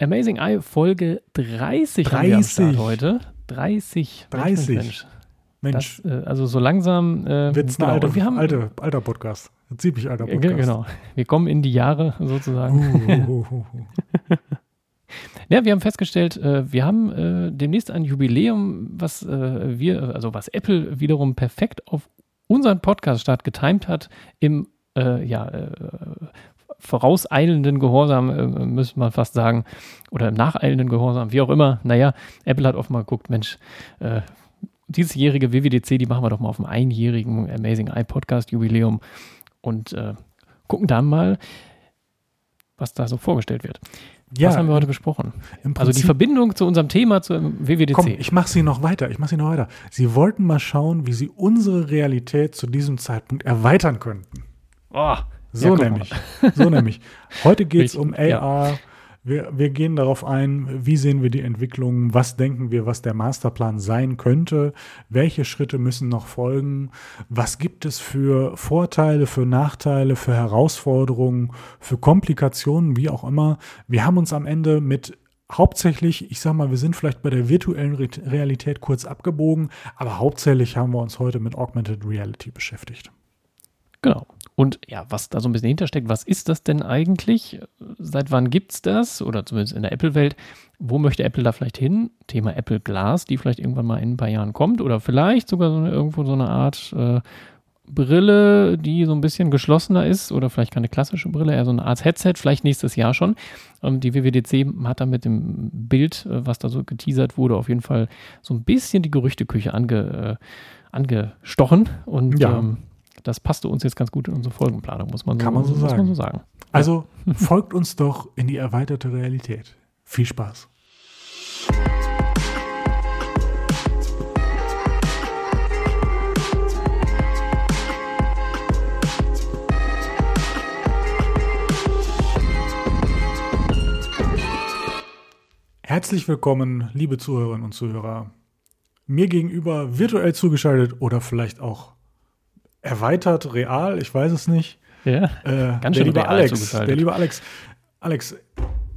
Amazing Eye Folge 30, 30. haben wir am Start heute. 30. 30. Mensch, Mensch. Das, äh, also so langsam äh, wird es ein alter, wir haben, alter, alter Podcast. Ziemlich alter Podcast. Genau. Wir kommen in die Jahre sozusagen. Uh, uh, uh, ja, wir haben festgestellt, äh, wir haben äh, demnächst ein Jubiläum, was äh, wir, also was Apple wiederum perfekt auf unseren Podcast-Start getimt hat, im äh, ja, äh, vorauseilenden Gehorsam, äh, müsste man fast sagen, oder im nacheilenden Gehorsam, wie auch immer. Naja, Apple hat offenbar geguckt, Mensch, äh, diesjährige WWDC, die machen wir doch mal auf dem einjährigen Amazing Eye Podcast Jubiläum und äh, gucken dann mal, was da so vorgestellt wird. Ja, was haben wir heute besprochen? also die Verbindung zu unserem Thema, zum WWDC. Komm, ich mache sie noch weiter. Ich mache sie noch weiter. Sie wollten mal schauen, wie sie unsere Realität zu diesem Zeitpunkt erweitern könnten. Oh, so ja, nämlich. So nämlich. Heute geht es um AR. Ja. Wir, wir gehen darauf ein, wie sehen wir die Entwicklung, was denken wir, was der Masterplan sein könnte, welche Schritte müssen noch folgen, was gibt es für Vorteile, für Nachteile, für Herausforderungen, für Komplikationen, wie auch immer. Wir haben uns am Ende mit hauptsächlich, ich sag mal, wir sind vielleicht bei der virtuellen Realität kurz abgebogen, aber hauptsächlich haben wir uns heute mit Augmented Reality beschäftigt. Genau. Und ja, was da so ein bisschen hintersteckt, was ist das denn eigentlich? Seit wann gibt es das? Oder zumindest in der Apple-Welt. Wo möchte Apple da vielleicht hin? Thema Apple Glass, die vielleicht irgendwann mal in ein paar Jahren kommt. Oder vielleicht sogar so eine, irgendwo so eine Art äh, Brille, die so ein bisschen geschlossener ist. Oder vielleicht keine klassische Brille, eher so eine Art Headset. Vielleicht nächstes Jahr schon. Ähm, die WWDC hat da mit dem Bild, äh, was da so geteasert wurde, auf jeden Fall so ein bisschen die Gerüchteküche ange, äh, angestochen. Und ja. ähm, das passte uns jetzt ganz gut in unsere Folgenplanung, muss man, Kann so, man so, muss sagen. Man so sagen. Also folgt uns doch in die erweiterte Realität. Viel Spaß. Herzlich willkommen, liebe Zuhörerinnen und Zuhörer. Mir gegenüber virtuell zugeschaltet oder vielleicht auch erweitert, real, ich weiß es nicht. Ja, äh, ganz schön der liebe Alex, der liebe Alex. Alex,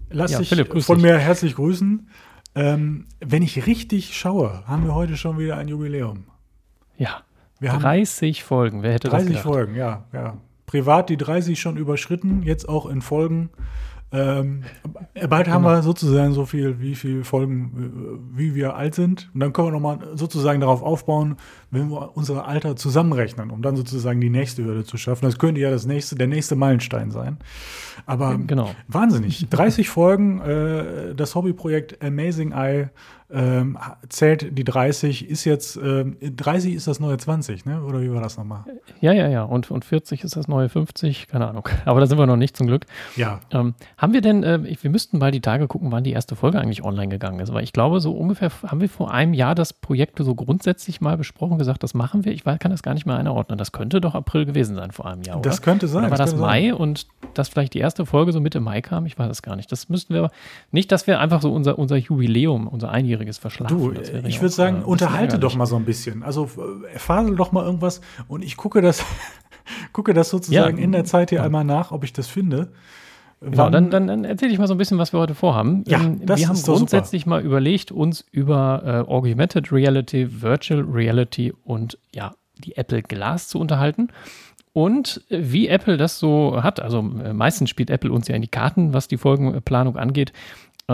lass ja, dich Philipp, von dich. mir herzlich grüßen. Ähm, wenn ich richtig schaue, haben wir heute schon wieder ein Jubiläum. Ja, wir 30 Folgen, wer hätte 30 das 30 Folgen, ja, ja. Privat die 30 schon überschritten, jetzt auch in Folgen. Ähm, bald haben genau. wir sozusagen so viel, wie viele Folgen, äh, wie wir alt sind. Und dann können wir nochmal sozusagen darauf aufbauen, wenn wir unser Alter zusammenrechnen, um dann sozusagen die nächste Hürde zu schaffen. Das könnte ja das nächste, der nächste Meilenstein sein. Aber genau. wahnsinnig. 30 Folgen, äh, das Hobbyprojekt Amazing Eye ähm, zählt die 30, ist jetzt, ähm, 30 ist das neue 20, ne? Oder wie war das nochmal? Ja, ja, ja. Und, und 40 ist das neue 50, keine Ahnung. Aber da sind wir noch nicht zum Glück. Ja. Ähm, haben wir denn, äh, wir müssten mal die Tage gucken, wann die erste Folge eigentlich online gegangen ist. Weil ich glaube, so ungefähr haben wir vor einem Jahr das Projekt so grundsätzlich mal besprochen, gesagt, das machen wir. Ich kann das gar nicht mehr einordnen. Das könnte doch April gewesen sein vor einem Jahr, oder? Das könnte sein. Oder war das, das Mai sein. und dass vielleicht die erste Folge so Mitte Mai kam? Ich weiß es gar nicht. Das müssten wir, nicht, dass wir einfach so unser, unser Jubiläum, unser einjähriges Jähriges verschlafen. Du, ich würde sagen, äh, unterhalte doch mal so ein bisschen. Also erfahre doch mal irgendwas und ich gucke das, gucke das sozusagen ja. in der Zeit hier ja. einmal nach, ob ich das finde. Genau, dann, dann, dann erzähle ich mal so ein bisschen, was wir heute vorhaben. Ja, ähm, wir haben grundsätzlich super. mal überlegt, uns über äh, Augmented Reality, Virtual Reality und ja, die Apple Glass zu unterhalten. Und äh, wie Apple das so hat, also äh, meistens spielt Apple uns ja in die Karten, was die Folgenplanung angeht,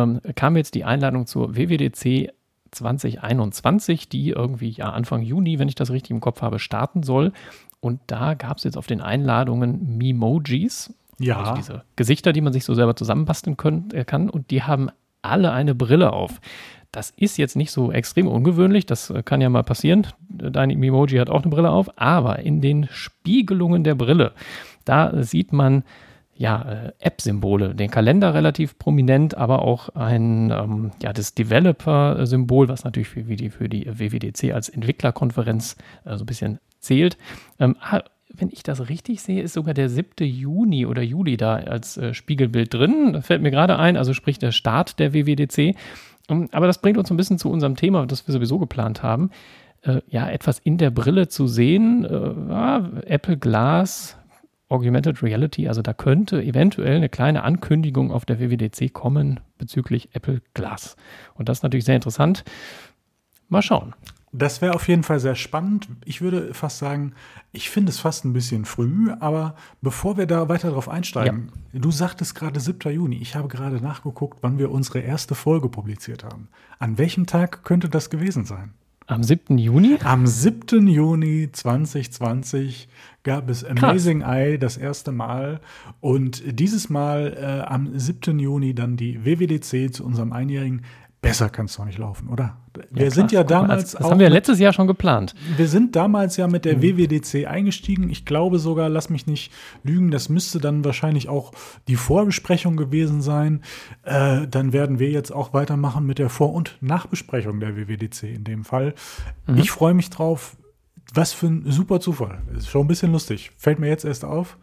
ähm, kam jetzt die Einladung zur WWDC 2021, die irgendwie ja Anfang Juni, wenn ich das richtig im Kopf habe, starten soll. Und da gab es jetzt auf den Einladungen Memojis, ja. also diese Gesichter, die man sich so selber zusammenbasteln können, äh, kann. Und die haben alle eine Brille auf. Das ist jetzt nicht so extrem ungewöhnlich, das äh, kann ja mal passieren. Dein Emoji hat auch eine Brille auf, aber in den Spiegelungen der Brille, da sieht man ja, äh, App-Symbole, den Kalender relativ prominent, aber auch ein, ähm, ja, das Developer-Symbol, was natürlich für, die, für die WWDC als Entwicklerkonferenz äh, so ein bisschen zählt. Ähm, ah, wenn ich das richtig sehe, ist sogar der 7. Juni oder Juli da als äh, Spiegelbild drin. Das fällt mir gerade ein, also sprich der Start der WWDC. Um, ähm, aber das bringt uns ein bisschen zu unserem Thema, das wir sowieso geplant haben. Äh, ja, etwas in der Brille zu sehen. Äh, ja, Apple Glass Augmented Reality. Also da könnte eventuell eine kleine Ankündigung auf der WWDC kommen bezüglich Apple Glass. Und das ist natürlich sehr interessant. Mal schauen. Das wäre auf jeden Fall sehr spannend. Ich würde fast sagen, ich finde es fast ein bisschen früh, aber bevor wir da weiter drauf einsteigen, ja. du sagtest gerade 7. Juni. Ich habe gerade nachgeguckt, wann wir unsere erste Folge publiziert haben. An welchem Tag könnte das gewesen sein? Am 7. Juni? Am 7. Juni 2020 gab es Amazing Krass. Eye das erste Mal und dieses Mal äh, am 7. Juni dann die WWDC zu unserem einjährigen Besser kann es doch nicht laufen, oder? Wir ja, sind ja damals. das haben wir letztes Jahr schon geplant. Wir sind damals ja mit der mhm. WWDC eingestiegen. Ich glaube sogar, lass mich nicht lügen, das müsste dann wahrscheinlich auch die Vorbesprechung gewesen sein. Äh, dann werden wir jetzt auch weitermachen mit der Vor- und Nachbesprechung der WWDC in dem Fall. Mhm. Ich freue mich drauf was für ein super Zufall. Ist schon ein bisschen lustig. Fällt mir jetzt erst auf.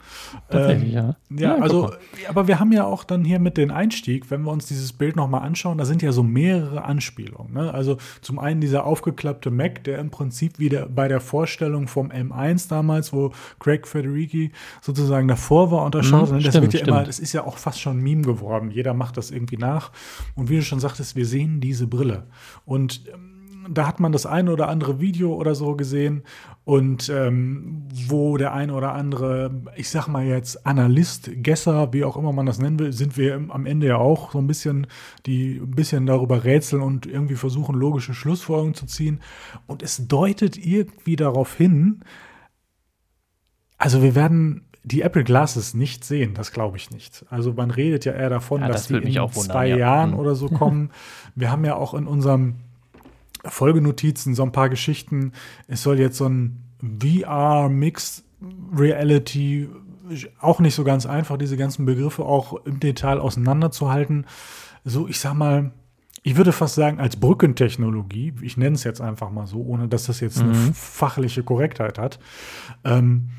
Tatsächlich, ähm, ja. Ja, ja also, aber wir haben ja auch dann hier mit den Einstieg, wenn wir uns dieses Bild nochmal anschauen, da sind ja so mehrere Anspielungen. Ne? Also zum einen dieser aufgeklappte Mac, der im Prinzip wieder bei der Vorstellung vom M1 damals, wo Craig Federici sozusagen davor war und da schaut, mhm, das stimmt, wird ja stimmt. immer, das ist ja auch fast schon ein Meme geworden. Jeder macht das irgendwie nach. Und wie du schon sagtest, wir sehen diese Brille. Und ähm, da hat man das eine oder andere Video oder so gesehen und ähm, wo der eine oder andere, ich sag mal jetzt Analyst, Gesser, wie auch immer man das nennen will, sind wir am Ende ja auch so ein bisschen, die ein bisschen darüber rätseln und irgendwie versuchen, logische Schlussfolgerungen zu ziehen. Und es deutet irgendwie darauf hin, also wir werden die Apple Glasses nicht sehen, das glaube ich nicht. Also man redet ja eher davon, ja, das dass die in zwei ja. Jahren mhm. oder so kommen. wir haben ja auch in unserem Folgenotizen, so ein paar Geschichten. Es soll jetzt so ein VR Mixed Reality auch nicht so ganz einfach, diese ganzen Begriffe auch im Detail auseinanderzuhalten. So, ich sag mal, ich würde fast sagen, als Brückentechnologie, ich nenne es jetzt einfach mal so, ohne dass das jetzt eine mhm. fachliche Korrektheit hat, ähm,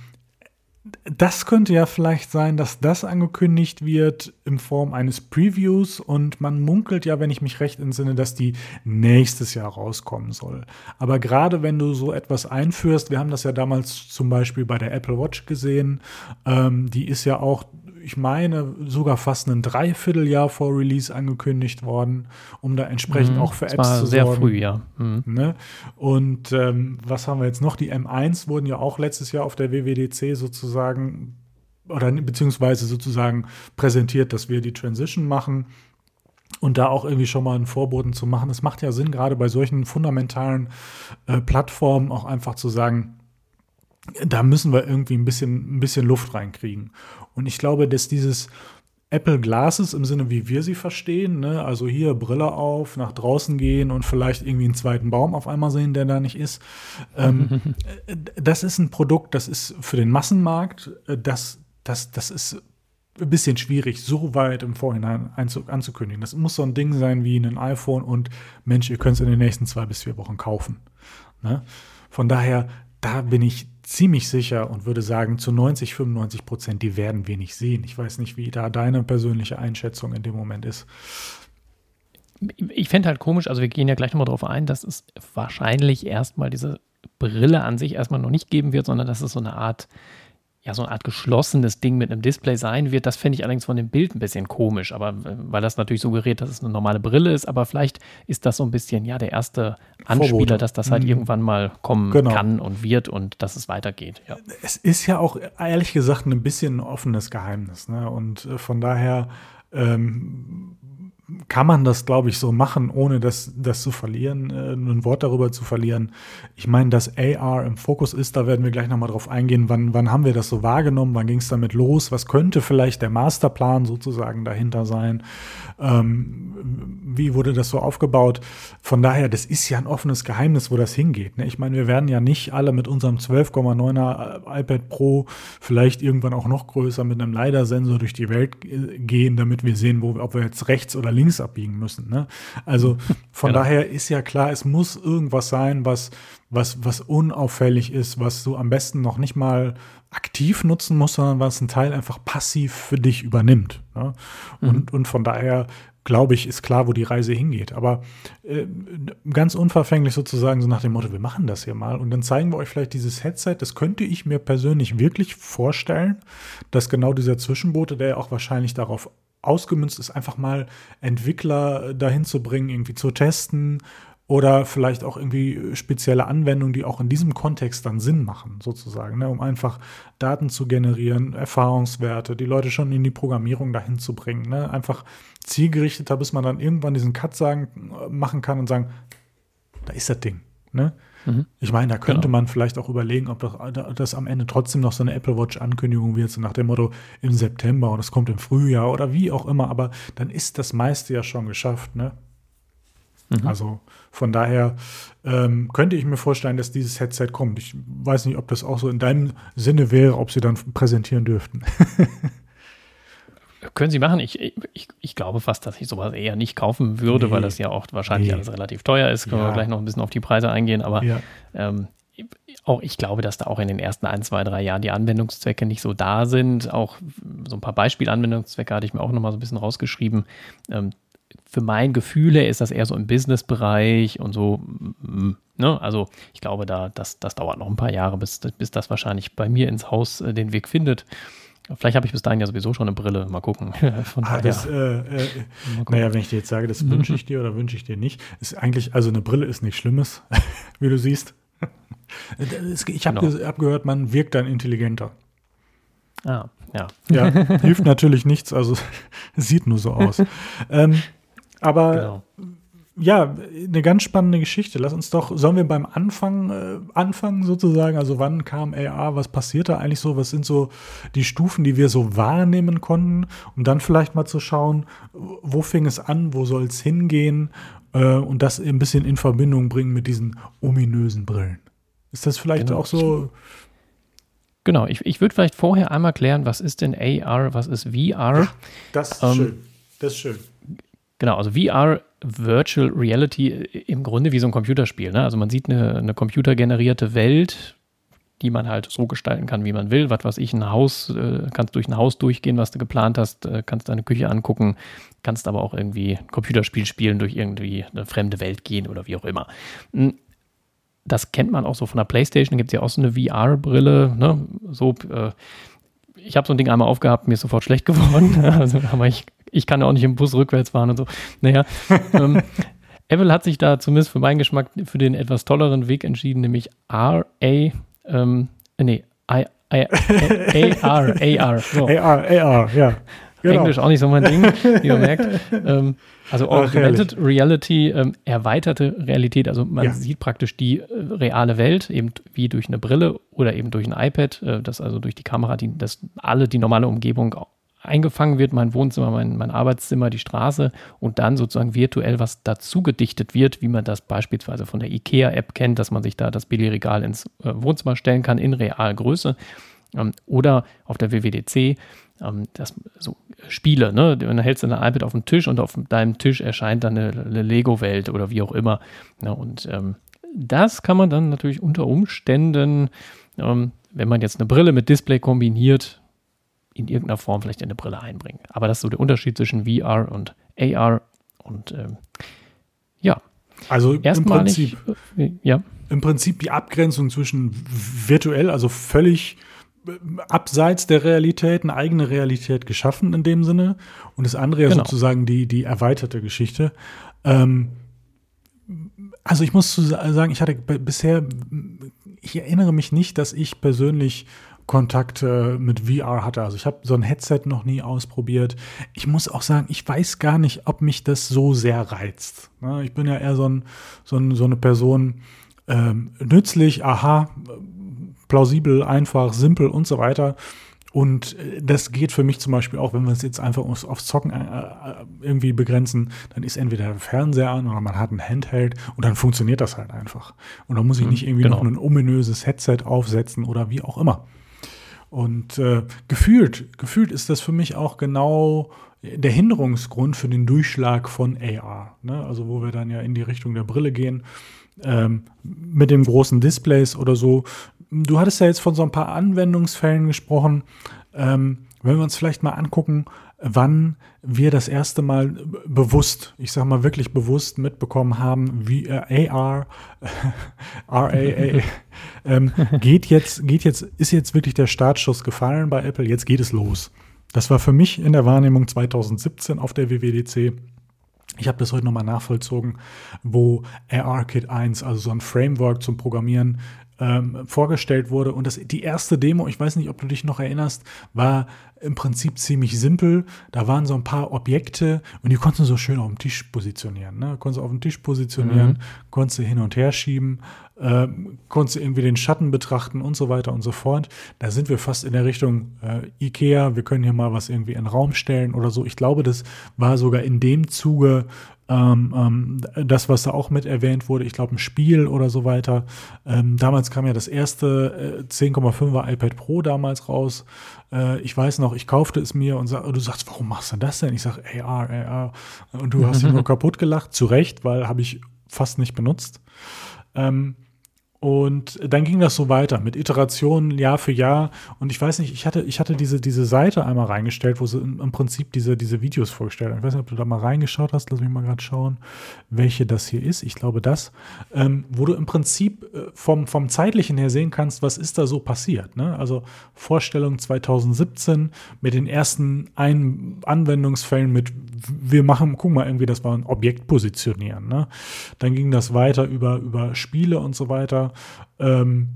das könnte ja vielleicht sein, dass das angekündigt wird in Form eines Previews und man munkelt ja, wenn ich mich recht entsinne, dass die nächstes Jahr rauskommen soll. Aber gerade wenn du so etwas einführst, wir haben das ja damals zum Beispiel bei der Apple Watch gesehen, ähm, die ist ja auch ich meine, sogar fast ein Dreivierteljahr vor Release angekündigt worden, um da entsprechend mhm, auch für Apps war zu sehr sorgen. früh, ja. Mhm. Ne? Und ähm, was haben wir jetzt noch? Die M1 wurden ja auch letztes Jahr auf der WWDC sozusagen oder beziehungsweise sozusagen präsentiert, dass wir die Transition machen und da auch irgendwie schon mal einen Vorboten zu machen. Es macht ja Sinn, gerade bei solchen fundamentalen äh, Plattformen auch einfach zu sagen, da müssen wir irgendwie ein bisschen, ein bisschen Luft reinkriegen. Und ich glaube, dass dieses Apple Glasses im Sinne, wie wir sie verstehen, ne? also hier Brille auf, nach draußen gehen und vielleicht irgendwie einen zweiten Baum auf einmal sehen, der da nicht ist. Ähm, das ist ein Produkt, das ist für den Massenmarkt, äh, das, das, das ist ein bisschen schwierig, so weit im Vorhinein anzukündigen. Das muss so ein Ding sein wie ein iPhone und Mensch, ihr könnt es in den nächsten zwei bis vier Wochen kaufen. Ne? Von daher, da bin ich ziemlich sicher und würde sagen, zu 90, 95 Prozent, die werden wir nicht sehen. Ich weiß nicht, wie da deine persönliche Einschätzung in dem Moment ist. Ich fände halt komisch, also wir gehen ja gleich nochmal darauf ein, dass es wahrscheinlich erstmal diese Brille an sich erstmal noch nicht geben wird, sondern dass es so eine Art ja so eine Art geschlossenes Ding mit einem Display sein wird. Das fände ich allerdings von dem Bild ein bisschen komisch, aber weil das natürlich suggeriert, dass es eine normale Brille ist, aber vielleicht ist das so ein bisschen ja der erste Anspieler, Vorbote. dass das halt mhm. irgendwann mal kommen genau. kann und wird und dass es weitergeht. Ja. Es ist ja auch ehrlich gesagt ein bisschen ein offenes Geheimnis, ne? Und äh, von daher ähm, kann man das, glaube ich, so machen, ohne das, das zu verlieren, äh, ein Wort darüber zu verlieren. Ich meine, dass AR im Fokus ist, da werden wir gleich nochmal drauf eingehen, wann, wann haben wir das so wahrgenommen, wann ging es damit los, was könnte vielleicht der Masterplan sozusagen dahinter sein, ähm, wie wurde das so aufgebaut. Von daher, das ist ja ein offenes Geheimnis, wo das hingeht. Ne? Ich meine, wir werden ja nicht alle mit unserem 12,9er iPad Pro vielleicht irgendwann auch noch größer mit einem LiDAR-Sensor durch die Welt äh, gehen, damit wir sehen, wo, ob wir jetzt rechts oder links abbiegen müssen. Ne? Also von genau. daher ist ja klar, es muss irgendwas sein, was, was, was unauffällig ist, was du am besten noch nicht mal aktiv nutzen musst, sondern was ein Teil einfach passiv für dich übernimmt. Ne? Und, mhm. und von daher glaube ich, ist klar, wo die Reise hingeht. Aber äh, ganz unverfänglich sozusagen so nach dem Motto, wir machen das hier mal und dann zeigen wir euch vielleicht dieses Headset. Das könnte ich mir persönlich wirklich vorstellen, dass genau dieser Zwischenbote, der ja auch wahrscheinlich darauf ausgemünzt ist, einfach mal Entwickler dahin zu bringen, irgendwie zu testen oder vielleicht auch irgendwie spezielle Anwendungen, die auch in diesem Kontext dann Sinn machen, sozusagen, ne? um einfach Daten zu generieren, Erfahrungswerte, die Leute schon in die Programmierung dahin zu bringen. Ne? Einfach zielgerichteter, bis man dann irgendwann diesen Cut sagen, machen kann und sagen, da ist das Ding. Ne? Mhm. Ich meine, da könnte genau. man vielleicht auch überlegen, ob das, das, am Ende trotzdem noch so eine Apple Watch-Ankündigung wird, so nach dem Motto im September und es kommt im Frühjahr oder wie auch immer, aber dann ist das meiste ja schon geschafft. Ne? Mhm. Also von daher ähm, könnte ich mir vorstellen, dass dieses Headset kommt. Ich weiß nicht, ob das auch so in deinem Sinne wäre, ob sie dann präsentieren dürften. Können Sie machen. Ich, ich, ich glaube fast, dass ich sowas eher nicht kaufen würde, nee. weil das ja auch wahrscheinlich nee. alles relativ teuer ist. Können ja. wir gleich noch ein bisschen auf die Preise eingehen. Aber ja. ähm, auch ich glaube, dass da auch in den ersten ein, zwei, drei Jahren die Anwendungszwecke nicht so da sind. Auch so ein paar Beispielanwendungszwecke hatte ich mir auch noch mal so ein bisschen rausgeschrieben. Ähm, für mein Gefühl ist das eher so im Business-Bereich und so. Mm, ne? Also ich glaube, da, das, das dauert noch ein paar Jahre, bis, bis das wahrscheinlich bei mir ins Haus äh, den Weg findet. Vielleicht habe ich bis dahin ja sowieso schon eine Brille. Mal gucken. Von ah, das, äh, äh, naja, wenn ich dir jetzt sage, das wünsche ich dir oder wünsche ich dir nicht, ist eigentlich, also eine Brille ist nichts Schlimmes, wie du siehst. ich habe genau. hab gehört, man wirkt dann intelligenter. Ah, ja. Ja, hilft natürlich nichts, also sieht nur so aus. ähm, aber genau ja, eine ganz spannende Geschichte. Lass uns doch, sollen wir beim Anfang äh, anfangen sozusagen? Also wann kam AR? Was passiert da eigentlich so? Was sind so die Stufen, die wir so wahrnehmen konnten? Um dann vielleicht mal zu schauen, wo fing es an? Wo soll es hingehen? Äh, und das ein bisschen in Verbindung bringen mit diesen ominösen Brillen. Ist das vielleicht genau. auch so? Genau, ich, ich würde vielleicht vorher einmal klären, was ist denn AR, was ist VR? Das ist ähm, schön. Das ist schön. Genau, also VR Virtual Reality im Grunde wie so ein Computerspiel. Ne? Also man sieht eine, eine computergenerierte Welt, die man halt so gestalten kann, wie man will. Was weiß ich, ein Haus, äh, kannst durch ein Haus durchgehen, was du geplant hast, äh, kannst deine Küche angucken, kannst aber auch irgendwie ein Computerspiel spielen, durch irgendwie eine fremde Welt gehen oder wie auch immer. Hm, das kennt man auch so von der Playstation, gibt es ja auch so eine VR-Brille, ne? So, äh, ich habe so ein Ding einmal aufgehabt, mir ist sofort schlecht geworden. also, aber ich ich kann ja auch nicht im Bus rückwärts fahren und so. Naja, ähm, Apple hat sich da zumindest für meinen Geschmack für den etwas tolleren Weg entschieden, nämlich RA, ähm, nee, I, I, AR, AR. So. AR, AR, ja. Genau. Englisch auch nicht so mein Ding, wie man merkt. Ähm, also Augmented Reality, ähm, erweiterte Realität, also man ja. sieht praktisch die äh, reale Welt, eben wie durch eine Brille oder eben durch ein iPad, äh, das also durch die Kamera, die, das alle die normale Umgebung eingefangen wird, mein Wohnzimmer, mein, mein Arbeitszimmer, die Straße und dann sozusagen virtuell was dazu gedichtet wird, wie man das beispielsweise von der IKEA-App kennt, dass man sich da das Billigregal ins äh, Wohnzimmer stellen kann in Realgröße. Ähm, oder auf der WWDC, ähm, das, so Spiele, ne? Dann hältst du dein iPad auf den Tisch und auf deinem Tisch erscheint dann eine, eine Lego-Welt oder wie auch immer. Ja, und ähm, das kann man dann natürlich unter Umständen, ähm, wenn man jetzt eine Brille mit Display kombiniert, in irgendeiner Form vielleicht in eine Brille einbringen. Aber das ist so der Unterschied zwischen VR und AR und ähm, ja. Also im Prinzip, äh, ja. im Prinzip die Abgrenzung zwischen virtuell, also völlig äh, abseits der Realität, eine eigene Realität geschaffen in dem Sinne und das andere ja genau. sozusagen die, die erweiterte Geschichte. Ähm, also ich muss sagen, ich hatte bisher, ich erinnere mich nicht, dass ich persönlich Kontakt äh, mit VR hatte. Also ich habe so ein Headset noch nie ausprobiert. Ich muss auch sagen, ich weiß gar nicht, ob mich das so sehr reizt. Ne? Ich bin ja eher so, ein, so, ein, so eine Person, ähm, nützlich, aha, plausibel, einfach, simpel und so weiter. Und äh, das geht für mich zum Beispiel auch, wenn wir es jetzt einfach aufs, aufs Zocken äh, äh, irgendwie begrenzen, dann ist entweder der Fernseher an oder man hat ein Handheld und dann funktioniert das halt einfach. Und dann muss ich mhm, nicht irgendwie genau. noch ein ominöses Headset aufsetzen oder wie auch immer. Und äh, gefühlt, gefühlt ist das für mich auch genau der Hinderungsgrund für den Durchschlag von AR. Ne? Also wo wir dann ja in die Richtung der Brille gehen, ähm, mit den großen Displays oder so. Du hattest ja jetzt von so ein paar Anwendungsfällen gesprochen. Ähm, wenn wir uns vielleicht mal angucken, wann wir das erste Mal bewusst, ich sag mal wirklich bewusst mitbekommen haben, wie äh, AR, RAA, ähm, geht jetzt, geht jetzt, ist jetzt wirklich der Startschuss gefallen bei Apple, jetzt geht es los. Das war für mich in der Wahrnehmung 2017 auf der WWDC. Ich habe das heute nochmal nachvollzogen, wo ARKit 1, also so ein Framework zum Programmieren, ähm, vorgestellt wurde. Und das, die erste Demo, ich weiß nicht, ob du dich noch erinnerst, war im Prinzip ziemlich simpel. Da waren so ein paar Objekte und die konntest du so schön auf dem Tisch positionieren. Ne? Konntest du auf dem Tisch positionieren, mhm. konntest du hin und her schieben, äh, konntest du irgendwie den Schatten betrachten und so weiter und so fort. Da sind wir fast in der Richtung äh, Ikea. Wir können hier mal was irgendwie in den Raum stellen oder so. Ich glaube, das war sogar in dem Zuge ähm, ähm, das, was da auch mit erwähnt wurde, ich glaube ein Spiel oder so weiter. Ähm, damals kam ja das erste äh, 10,5er iPad Pro damals raus. Äh, ich weiß noch, ich kaufte es mir und sag, du sagst, warum machst du das denn? Ich sage, AR, AR. Und du hast dich nur kaputt gelacht, zu Recht, weil habe ich fast nicht benutzt. Ähm, und dann ging das so weiter mit Iterationen Jahr für Jahr. Und ich weiß nicht, ich hatte, ich hatte diese, diese Seite einmal reingestellt, wo sie im, Prinzip diese, diese Videos vorgestellt haben. Ich weiß nicht, ob du da mal reingeschaut hast. Lass mich mal gerade schauen, welche das hier ist. Ich glaube, das, ähm, wo du im Prinzip äh, vom, vom zeitlichen her sehen kannst, was ist da so passiert. Ne? Also Vorstellung 2017 mit den ersten ein Anwendungsfällen mit, wir machen, guck mal, irgendwie, das war ein Objekt positionieren. Ne? Dann ging das weiter über, über Spiele und so weiter. Ähm,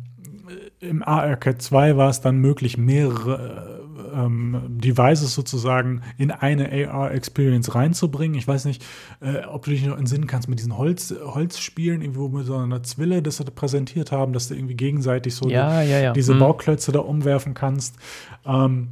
Im ARCAD 2 war es dann möglich, mehrere ähm, Devices sozusagen in eine AR-Experience reinzubringen. Ich weiß nicht, äh, ob du dich noch entsinnen kannst mit diesen Holz, Holzspielen, irgendwo mit so einer Zwille, das sie präsentiert haben, dass du irgendwie gegenseitig so ja, die, ja, ja. diese hm. Bauklötze da umwerfen kannst. Ähm,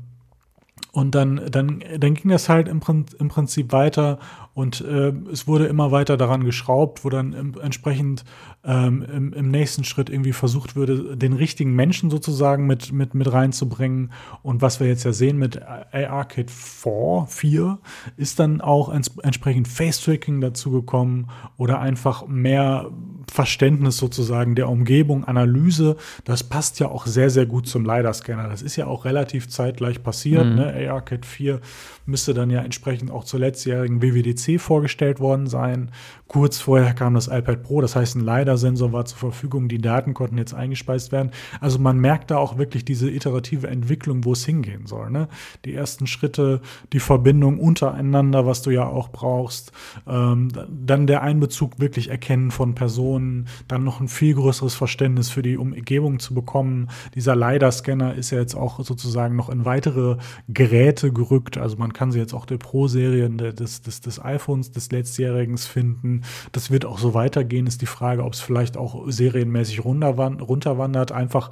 und dann, dann, dann ging das halt im, im Prinzip weiter und äh, es wurde immer weiter daran geschraubt, wo dann im, entsprechend ähm, im, im, nächsten Schritt irgendwie versucht würde, den richtigen Menschen sozusagen mit, mit, mit reinzubringen. Und was wir jetzt ja sehen mit ARKit 4, 4 ist dann auch ents entsprechend Face-Tracking dazu gekommen oder einfach mehr Verständnis sozusagen der Umgebung, Analyse. Das passt ja auch sehr, sehr gut zum LiDAR-Scanner. Das ist ja auch relativ zeitgleich passiert. Mhm. Ne? ARKit 4 müsste dann ja entsprechend auch zur letztjährigen WWDC vorgestellt worden sein. Kurz vorher kam das iPad Pro, das heißt, ein LiDAR-Sensor war zur Verfügung, die Daten konnten jetzt eingespeist werden. Also man merkt da auch wirklich diese iterative Entwicklung, wo es hingehen soll. Ne? Die ersten Schritte, die Verbindung untereinander, was du ja auch brauchst, ähm, dann der Einbezug wirklich erkennen von Personen, dann noch ein viel größeres Verständnis für die Umgebung zu bekommen. Dieser LiDAR-Scanner ist ja jetzt auch sozusagen noch in weitere Geräte gerückt. Also man kann sie jetzt auch der Pro-Serie des, des, des iPhones des letztjährigen finden. Das wird auch so weitergehen, ist die Frage, ob es vielleicht auch serienmäßig runterwandert, einfach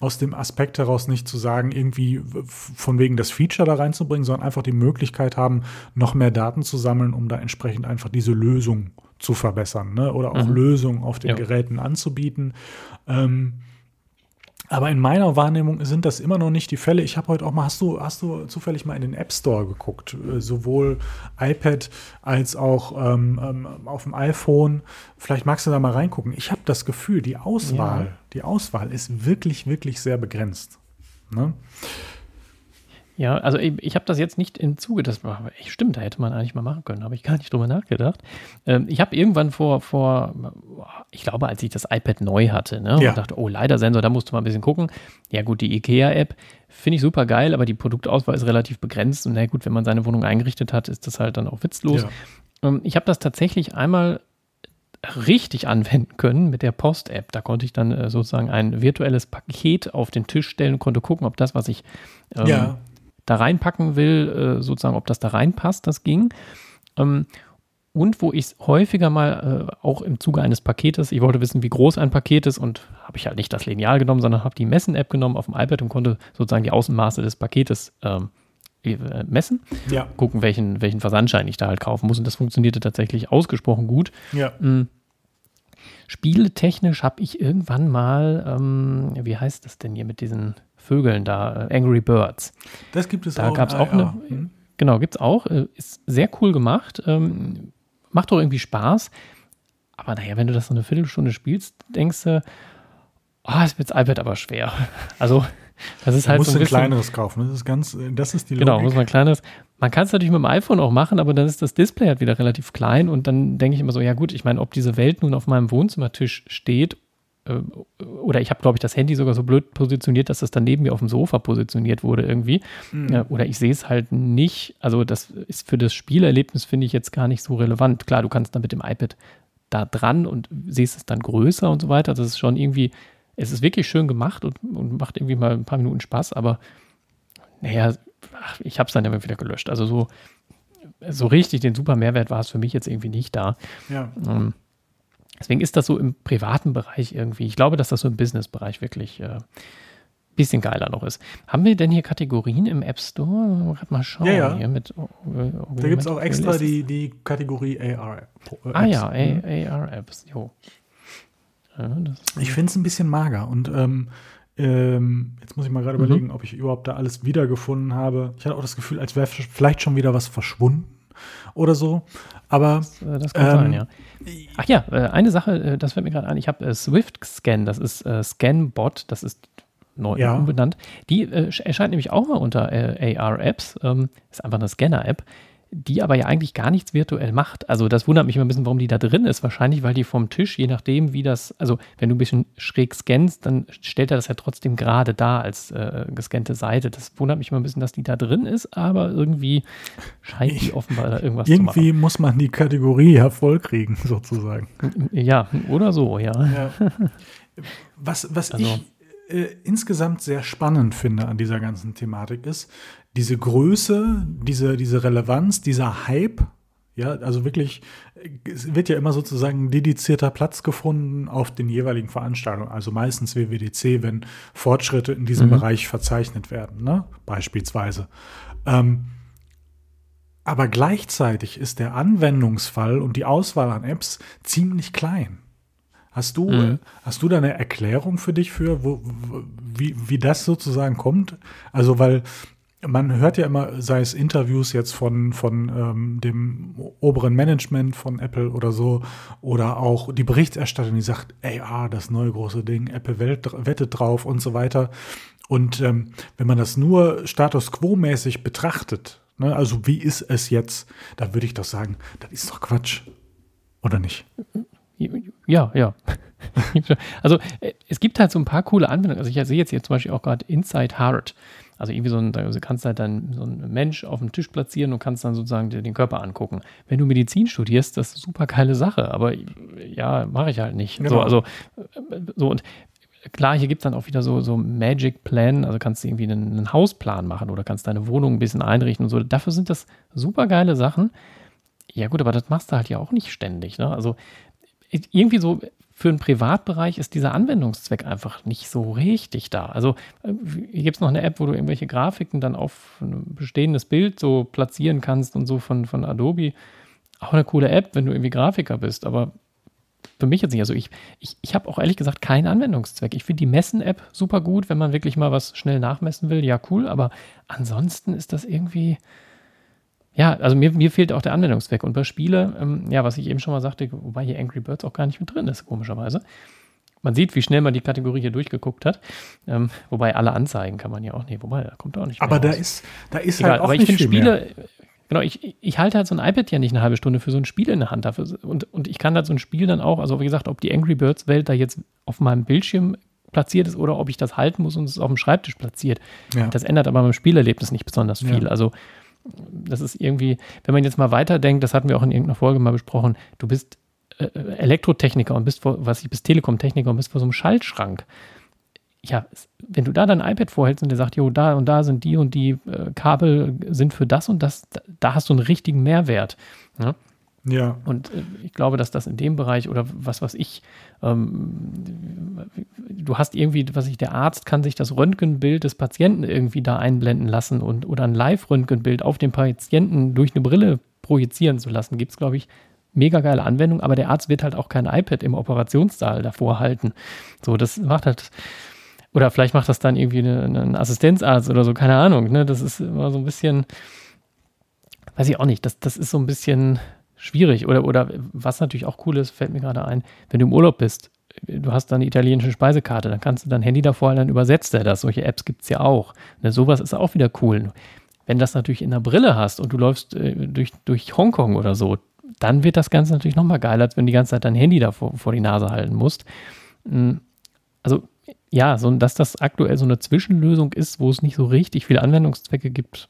aus dem Aspekt heraus nicht zu sagen, irgendwie von wegen das Feature da reinzubringen, sondern einfach die Möglichkeit haben, noch mehr Daten zu sammeln, um da entsprechend einfach diese Lösung zu verbessern ne? oder auch mhm. Lösungen auf den ja. Geräten anzubieten. Ähm, aber in meiner Wahrnehmung sind das immer noch nicht die Fälle. Ich habe heute auch mal, hast du, hast du zufällig mal in den App Store geguckt? Äh, sowohl iPad als auch ähm, ähm, auf dem iPhone. Vielleicht magst du da mal reingucken. Ich habe das Gefühl, die Auswahl, ja. die Auswahl ist wirklich, wirklich sehr begrenzt. Ne? Ja, also ich, ich habe das jetzt nicht im Zuge, das war echt stimmt, da hätte man eigentlich mal machen können, habe ich gar nicht drüber nachgedacht. Ähm, ich habe irgendwann vor, vor, ich glaube, als ich das iPad neu hatte, ne, ja. und dachte, oh, leider Sensor, da musst du mal ein bisschen gucken. Ja, gut, die IKEA-App finde ich super geil, aber die Produktauswahl ist relativ begrenzt. Und na gut, wenn man seine Wohnung eingerichtet hat, ist das halt dann auch witzlos. Ja. Ähm, ich habe das tatsächlich einmal richtig anwenden können mit der Post-App. Da konnte ich dann äh, sozusagen ein virtuelles Paket auf den Tisch stellen und konnte gucken, ob das, was ich ähm, ja da reinpacken will, äh, sozusagen, ob das da reinpasst, das ging. Ähm, und wo ich es häufiger mal äh, auch im Zuge eines Paketes, ich wollte wissen, wie groß ein Paket ist und habe ich halt nicht das Lineal genommen, sondern habe die Messen-App genommen auf dem iPad und konnte sozusagen die Außenmaße des Paketes ähm, äh, messen, ja. gucken, welchen, welchen Versandschein ich da halt kaufen muss. Und das funktionierte tatsächlich ausgesprochen gut. Ja. Mhm. Spieletechnisch habe ich irgendwann mal, ähm, wie heißt das denn hier mit diesen Vögeln da, äh, Angry Birds. Das gibt es da auch. Da gab es auch eine, hm? genau, gibt es auch, äh, ist sehr cool gemacht, ähm, macht doch irgendwie Spaß. Aber naja, wenn du das so eine Viertelstunde spielst, denkst du, oh, es wird das iPad aber schwer. Also Das ist halt musst so du ein ein kleineres kaufen. Das ist ganz, das ist die Genau, Logik. muss man kleines. Man kann es natürlich mit dem iPhone auch machen, aber dann ist das Display halt wieder relativ klein und dann denke ich immer so, ja gut, ich meine, ob diese Welt nun auf meinem Wohnzimmertisch steht äh, oder ich habe, glaube ich, das Handy sogar so blöd positioniert, dass das dann neben mir auf dem Sofa positioniert wurde irgendwie. Mhm. Oder ich sehe es halt nicht. Also das ist für das Spielerlebnis, finde ich, jetzt gar nicht so relevant. Klar, du kannst dann mit dem iPad da dran und siehst es dann größer und so weiter. Das ist schon irgendwie, es ist wirklich schön gemacht und, und macht irgendwie mal ein paar Minuten Spaß, aber naja, ach, ich habe es dann immer wieder gelöscht. Also so, so richtig den super Mehrwert war es für mich jetzt irgendwie nicht da. Ja. Ähm, deswegen ist das so im privaten Bereich irgendwie. Ich glaube, dass das so im Business-Bereich wirklich äh, bisschen geiler noch ist. Haben wir denn hier Kategorien im App Store? Gerade mal schauen. Ja, ja. Mit, äh, Da gibt es auch extra die, die Kategorie AR. äh, Ah ja, Mhm. AR-Apps. Jo. Ja, das, Ich finde es ein bisschen mager und ähm, ähm, jetzt muss ich mal gerade Mhm. überlegen, ob ich überhaupt da alles wiedergefunden habe. Ich hatte auch das Gefühl, als wäre vielleicht schon wieder was verschwunden oder so. Aber äh, das kann Ähm, sein, ja. Ach ja, äh, eine Sache, äh, das fällt mir gerade ein. Ich habe äh, Swift Scan, das ist Scanbot, das ist neu Ja. umbenannt. Die sch- erscheint nämlich auch mal unter AR-Apps. Ähm, ist einfach eine Scanner-App, die aber ja eigentlich gar nichts virtuell macht. Also das wundert mich immer ein bisschen, warum die da drin ist. Wahrscheinlich, weil die vom Tisch, je nachdem, wie das, also wenn du ein bisschen schräg scannst, dann stellt er das ja trotzdem gerade da als äh, gescannte Seite. Das wundert mich immer ein bisschen, dass die da drin ist, aber irgendwie scheint die offenbar da irgendwas zu machen. irgendwie muss man die Kategorie hervorkriegen, sozusagen. Ja, oder so, ja. Ja. Was, was Also- ich äh, insgesamt sehr spannend finde an dieser ganzen Thematik ist, diese Größe, diese, diese Relevanz, dieser Hype, ja, also wirklich, es wird ja immer sozusagen ein dedizierter Platz gefunden auf den jeweiligen Veranstaltungen, also meistens WWDC, wenn Fortschritte in diesem Mhm. Bereich verzeichnet werden, ne? beispielsweise. Ähm, aber gleichzeitig ist der Anwendungsfall und die Auswahl an Apps ziemlich klein. Hast du, Mhm. hast du da eine Erklärung für dich für, wo, wie, wie das sozusagen kommt? Also, weil man hört ja immer, sei es Interviews jetzt von, von ähm, dem oberen Management von Apple oder so, oder auch die Berichterstattung, die sagt, ey, ah, das neue große Ding, Apple wett- wettet drauf und so weiter. Und ähm, wenn man das nur Status quo-mäßig betrachtet, ne, also wie ist es jetzt, dann würde ich doch sagen, das ist doch Quatsch. Oder nicht? Ja, ja. also äh, es gibt halt so ein paar coole Anwendungen. Also ich sehe jetzt hier zum Beispiel auch gerade Inside Heart. Also irgendwie so ein, also du kannst halt dann so einen Mensch auf dem Tisch platzieren und kannst dann sozusagen dir den Körper angucken. Wenn du Medizin studierst, das ist eine super geile Sache, aber ja, mache ich halt nicht. So, Genau. also äh, so und klar, hier gibt es dann auch wieder so, so Magic Plan, also kannst du irgendwie einen, einen Hausplan machen oder kannst deine Wohnung ein bisschen einrichten und so. Dafür sind das super geile Sachen. Ja, gut, aber das machst du halt ja auch nicht ständig. Ne? Also irgendwie so für den Privatbereich ist dieser Anwendungszweck einfach nicht so richtig da. Also äh, hier gibt es noch eine App, wo du irgendwelche Grafiken dann auf ein bestehendes Bild so platzieren kannst und so von, von Adobe. Auch eine coole App, wenn du irgendwie Grafiker bist, aber für mich jetzt nicht. Also ich, ich, ich habe auch ehrlich gesagt keinen Anwendungszweck. Ich finde die Messen-App super gut, wenn man wirklich mal was schnell nachmessen will. Ja, cool, aber ansonsten ist das irgendwie, ja, also mir, mir fehlt auch der Anwendungszweck. Und bei Spiele, ähm, ja, was ich eben schon mal sagte, wobei hier Angry Birds auch gar nicht mit drin ist, komischerweise. Man sieht, wie schnell man die Kategorie hier durchgeguckt hat. Ähm, wobei alle Anzeigen kann man ja auch, nee, wobei, da kommt auch nicht mehr Aber da raus. ist, da ist Egal, halt auch aber ich nicht finde viel mehr. Spiele, genau, ich, ich halte halt so ein iPad ja nicht eine halbe Stunde für so ein Spiel in der Hand. Dafür, und, und ich kann halt so ein Spiel dann auch, also wie gesagt, ob die Angry Birds Welt da jetzt auf meinem Bildschirm platziert ist oder ob ich das halten muss und es auf dem Schreibtisch platziert. Ja. Das ändert aber beim Spielerlebnis nicht besonders viel. Ja. Also das ist irgendwie, wenn man jetzt mal weiterdenkt, das hatten wir auch in irgendeiner Folge mal besprochen, du bist äh, Elektrotechniker und bist vor, was ich bist Telekom-Techniker und bist vor so einem Schaltschrank. Ja, wenn du da dein iPad vorhältst und der sagt, jo, da und da sind die und die äh, Kabel sind für das und das, da, da hast du einen richtigen Mehrwert. Ne? Ja. Und äh, ich glaube, dass das in dem Bereich oder was was ich, ähm, du hast irgendwie, was ich, der Arzt kann sich das Röntgenbild des Patienten irgendwie da einblenden lassen und oder ein Live-Röntgenbild auf den Patienten durch eine Brille projizieren zu lassen. Gibt es, glaube ich, mega geile Anwendung, aber der Arzt wird halt auch kein iPad im Operationssaal davor halten. So, das macht halt, oder vielleicht macht das dann irgendwie ein Assistenzarzt oder so, keine Ahnung. Ne? Das ist immer so ein bisschen, weiß ich auch nicht, das, das ist so ein bisschen schwierig. Oder, oder was natürlich auch cool ist, fällt mir gerade ein, wenn du im Urlaub bist, du hast dann eine italienische Speisekarte, dann kannst du dein Handy davor dann übersetzt er das. Solche Apps gibt es ja auch. Ne, sowas ist auch wieder cool. Wenn das natürlich in der Brille hast und du läufst äh, durch, durch Hongkong oder so, dann wird das Ganze natürlich nochmal geiler, als wenn du die ganze Zeit dein Handy da vor, vor die Nase halten musst. Hm, also ja, so, dass das aktuell so eine Zwischenlösung ist, wo es nicht so richtig viele Anwendungszwecke gibt,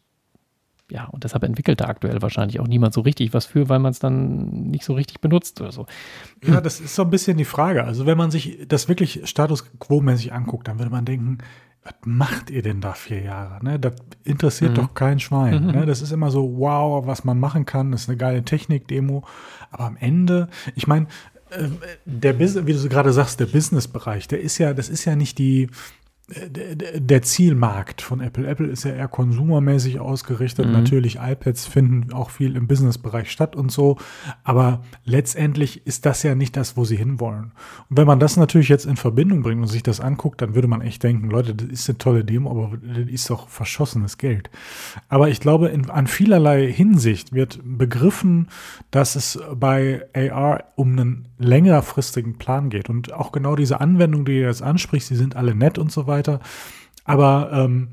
ja, und deshalb entwickelt da aktuell wahrscheinlich auch niemand so richtig was für, weil man es dann nicht so richtig benutzt oder so. Ja, das ist so ein bisschen die Frage. Also, wenn man sich das wirklich Status Quo-mäßig anguckt, dann würde man denken, was macht ihr denn da vier Jahre? Ne? Das interessiert mhm. doch kein Schwein. Mhm. Ne? Das ist immer so, wow, was man machen kann, das ist eine geile Technik-Demo. Aber am Ende, ich meine, äh, der Business, wie du gerade sagst, der Business-Bereich, der ist ja, das ist ja nicht die, der Zielmarkt von Apple. Apple ist ja eher konsumermäßig ausgerichtet. Mhm. Natürlich, iPads finden auch viel im Businessbereich statt und so. Aber letztendlich ist das ja nicht das, wo sie hinwollen. Und wenn man das natürlich jetzt in Verbindung bringt und sich das anguckt, dann würde man echt denken, Leute, das ist eine tolle Demo, aber das ist doch verschossenes Geld. Aber ich glaube, in, an vielerlei Hinsicht wird begriffen, dass es bei AR um einen längerfristigen Plan geht. Und auch genau diese Anwendungen, die du jetzt ansprichst, die sind alle nett und so weiter weiter. Aber ähm,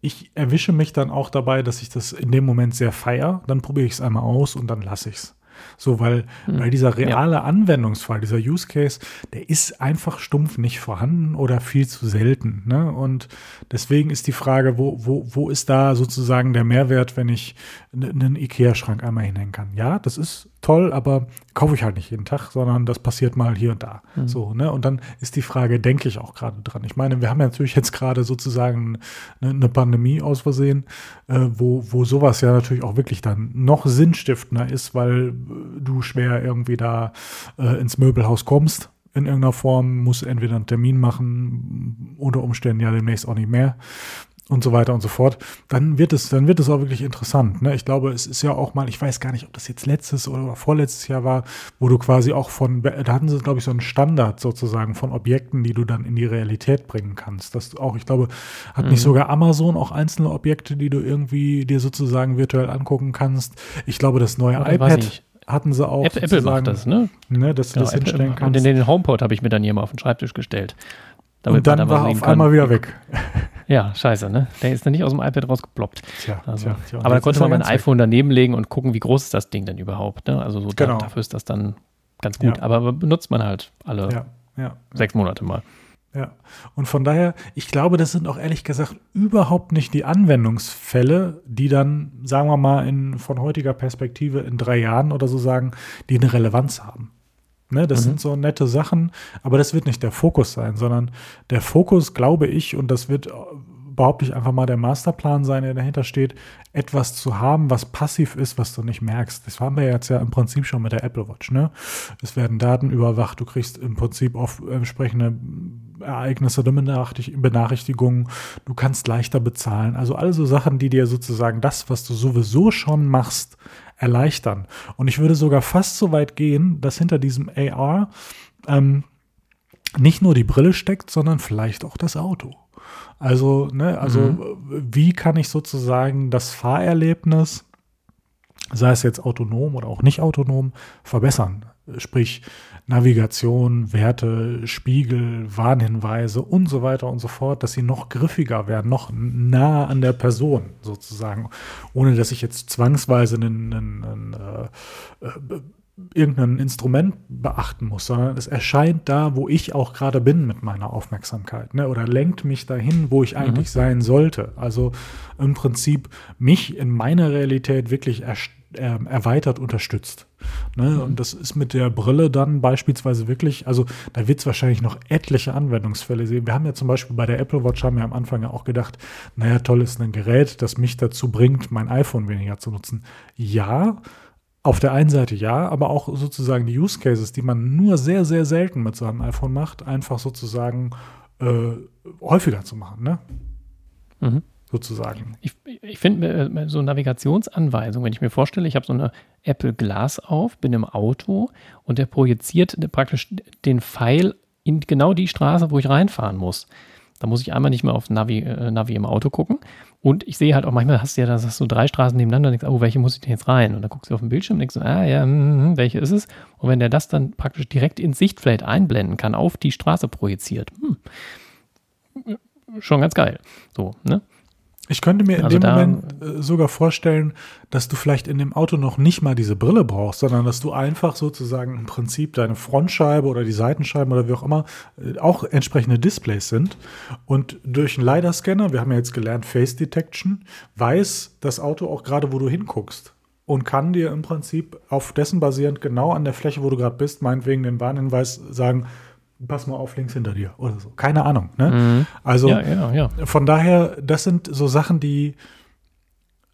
ich erwische mich dann auch dabei, dass ich das in dem Moment sehr feier. Dann probiere ich es einmal aus und dann lasse ich es. So, weil, hm. weil dieser reale ja. Anwendungsfall, dieser Use Case, der ist einfach stumpf nicht vorhanden oder viel zu selten. Ne? Und deswegen ist die Frage, wo, wo, wo ist da sozusagen der Mehrwert, wenn ich einen IKEA-Schrank einmal hinhängen kann? Ja, das ist toll, aber kaufe ich halt nicht jeden Tag, sondern das passiert mal hier und da. Mhm. So, ne? Und dann ist die Frage, denke ich auch gerade dran. Ich meine, wir haben ja natürlich jetzt gerade sozusagen eine, eine, Pandemie aus Versehen, äh, wo, wo sowas ja natürlich auch wirklich dann noch sinnstiftender ist, weil du schwer irgendwie da äh, ins Möbelhaus kommst in irgendeiner Form, musst entweder einen Termin machen, unter Umständen ja demnächst auch nicht mehr und so weiter und so fort, dann wird es, dann wird es auch wirklich interessant. Ne? Ich glaube, es ist ja auch mal, ich weiß gar nicht, ob das jetzt letztes oder vorletztes Jahr war, wo du quasi auch von, da hatten sie, glaube ich, so einen Standard sozusagen von Objekten, die du dann in die Realität bringen kannst. Das auch, ich glaube, hat mhm. nicht sogar Amazon auch einzelne Objekte, die du irgendwie dir sozusagen virtuell angucken kannst. Ich glaube, das neue Oder iPad hatten sie auch. Apple, Apple macht das, ne? ne dass du genau, das Apple hinstellen kannst. Und den, den HomePod habe ich mir dann hier mal auf den Schreibtisch gestellt. und dann war auf einmal wieder weg. Ja, scheiße, ne? Der ist dann nicht aus dem iPad rausgeploppt. Tja, also, tja, tja. Aber da konnte man mein iPhone daneben legen und gucken, wie groß ist das Ding denn überhaupt. Ne? Also so genau. da, dafür ist das dann ganz gut. Ja. Aber benutzt man halt alle ja, ja, sechs Monate mal. Ja, und von daher, ich glaube, das sind auch ehrlich gesagt überhaupt nicht die Anwendungsfälle, die dann, sagen wir mal, in, von heutiger Perspektive in drei Jahren oder so sagen, die eine Relevanz haben. Ne, das mhm. sind so nette Sachen, aber das wird nicht der Fokus sein, sondern der Fokus, glaube ich, und das wird behaupte ich einfach mal der Masterplan sein, der dahinter steht, etwas zu haben, was passiv ist, was du nicht merkst. Das haben wir jetzt ja im Prinzip schon mit der Apple Watch. Ne? Es werden Daten überwacht, du kriegst im Prinzip auf entsprechende Ereignisse Benachrichtigungen, du kannst leichter bezahlen. Also all so Sachen, die dir sozusagen das, was du sowieso schon machst, erleichtern. Und ich würde sogar fast so weit gehen, dass hinter diesem AR ähm, nicht nur die Brille steckt, sondern vielleicht auch das Auto. Also, ne, also mhm. wie kann ich sozusagen das Fahrerlebnis, sei es jetzt autonom oder auch nicht autonom, verbessern? Sprich, Navigation, Werte, Spiegel, Warnhinweise und so weiter und so fort, dass sie noch griffiger werden, noch nah an der Person sozusagen, ohne dass ich jetzt zwangsweise einen, einen, einen äh, äh irgendein Instrument beachten muss, sondern es erscheint da, wo ich auch gerade bin mit meiner Aufmerksamkeit, ne? oder lenkt mich dahin, wo ich eigentlich mhm. sein sollte. Also im Prinzip mich in meiner Realität wirklich er, äh, erweitert unterstützt. Ne? Mhm. Und das ist mit der Brille dann beispielsweise wirklich, also da wird es wahrscheinlich noch etliche Anwendungsfälle sehen. Wir haben ja zum Beispiel bei der Apple Watch haben wir am Anfang ja auch gedacht, naja, toll ist ein Gerät, das mich dazu bringt, mein iPhone weniger zu nutzen. Ja, auf der einen Seite ja, aber auch sozusagen die Use Cases, die man nur sehr, sehr selten mit seinem iPhone macht, einfach sozusagen äh, häufiger zu machen, ne? Mhm. Sozusagen. Ich, ich finde äh, so Navigationsanweisungen, wenn ich mir vorstelle, ich habe so eine Apple Glass auf, bin im Auto und der projiziert praktisch den Pfeil in genau die Straße, wo ich reinfahren muss. Da muss ich einmal nicht mehr auf Navi, äh, Navi im Auto gucken. Und ich sehe halt auch manchmal, hast du ja da hast drei Straßen nebeneinander, denkst, oh, welche muss ich denn jetzt rein? Und dann guckst du auf den Bildschirm und denkst, ah ja, mh, welche ist es? Und wenn der das dann praktisch direkt ins Sichtfeld einblenden kann, auf die Straße projiziert, hm, schon ganz geil. So, ne? Ich könnte mir in Also dem da- Moment äh, sogar vorstellen, dass du vielleicht in dem Auto noch nicht mal diese Brille brauchst, sondern dass du einfach sozusagen im Prinzip deine Frontscheibe oder die Seitenscheiben oder wie auch immer äh, auch entsprechende Displays sind. Und durch einen LiDAR-Scanner, wir haben ja jetzt gelernt Face Detection, weiß das Auto auch gerade, wo du hinguckst. Und kann dir im Prinzip auf dessen basierend genau an der Fläche, wo du gerade bist, meinetwegen den Warnhinweis sagen, pass mal auf links hinter dir oder so. Keine Ahnung. Ne? Also Ja, ja, ja. von daher, das sind so Sachen, die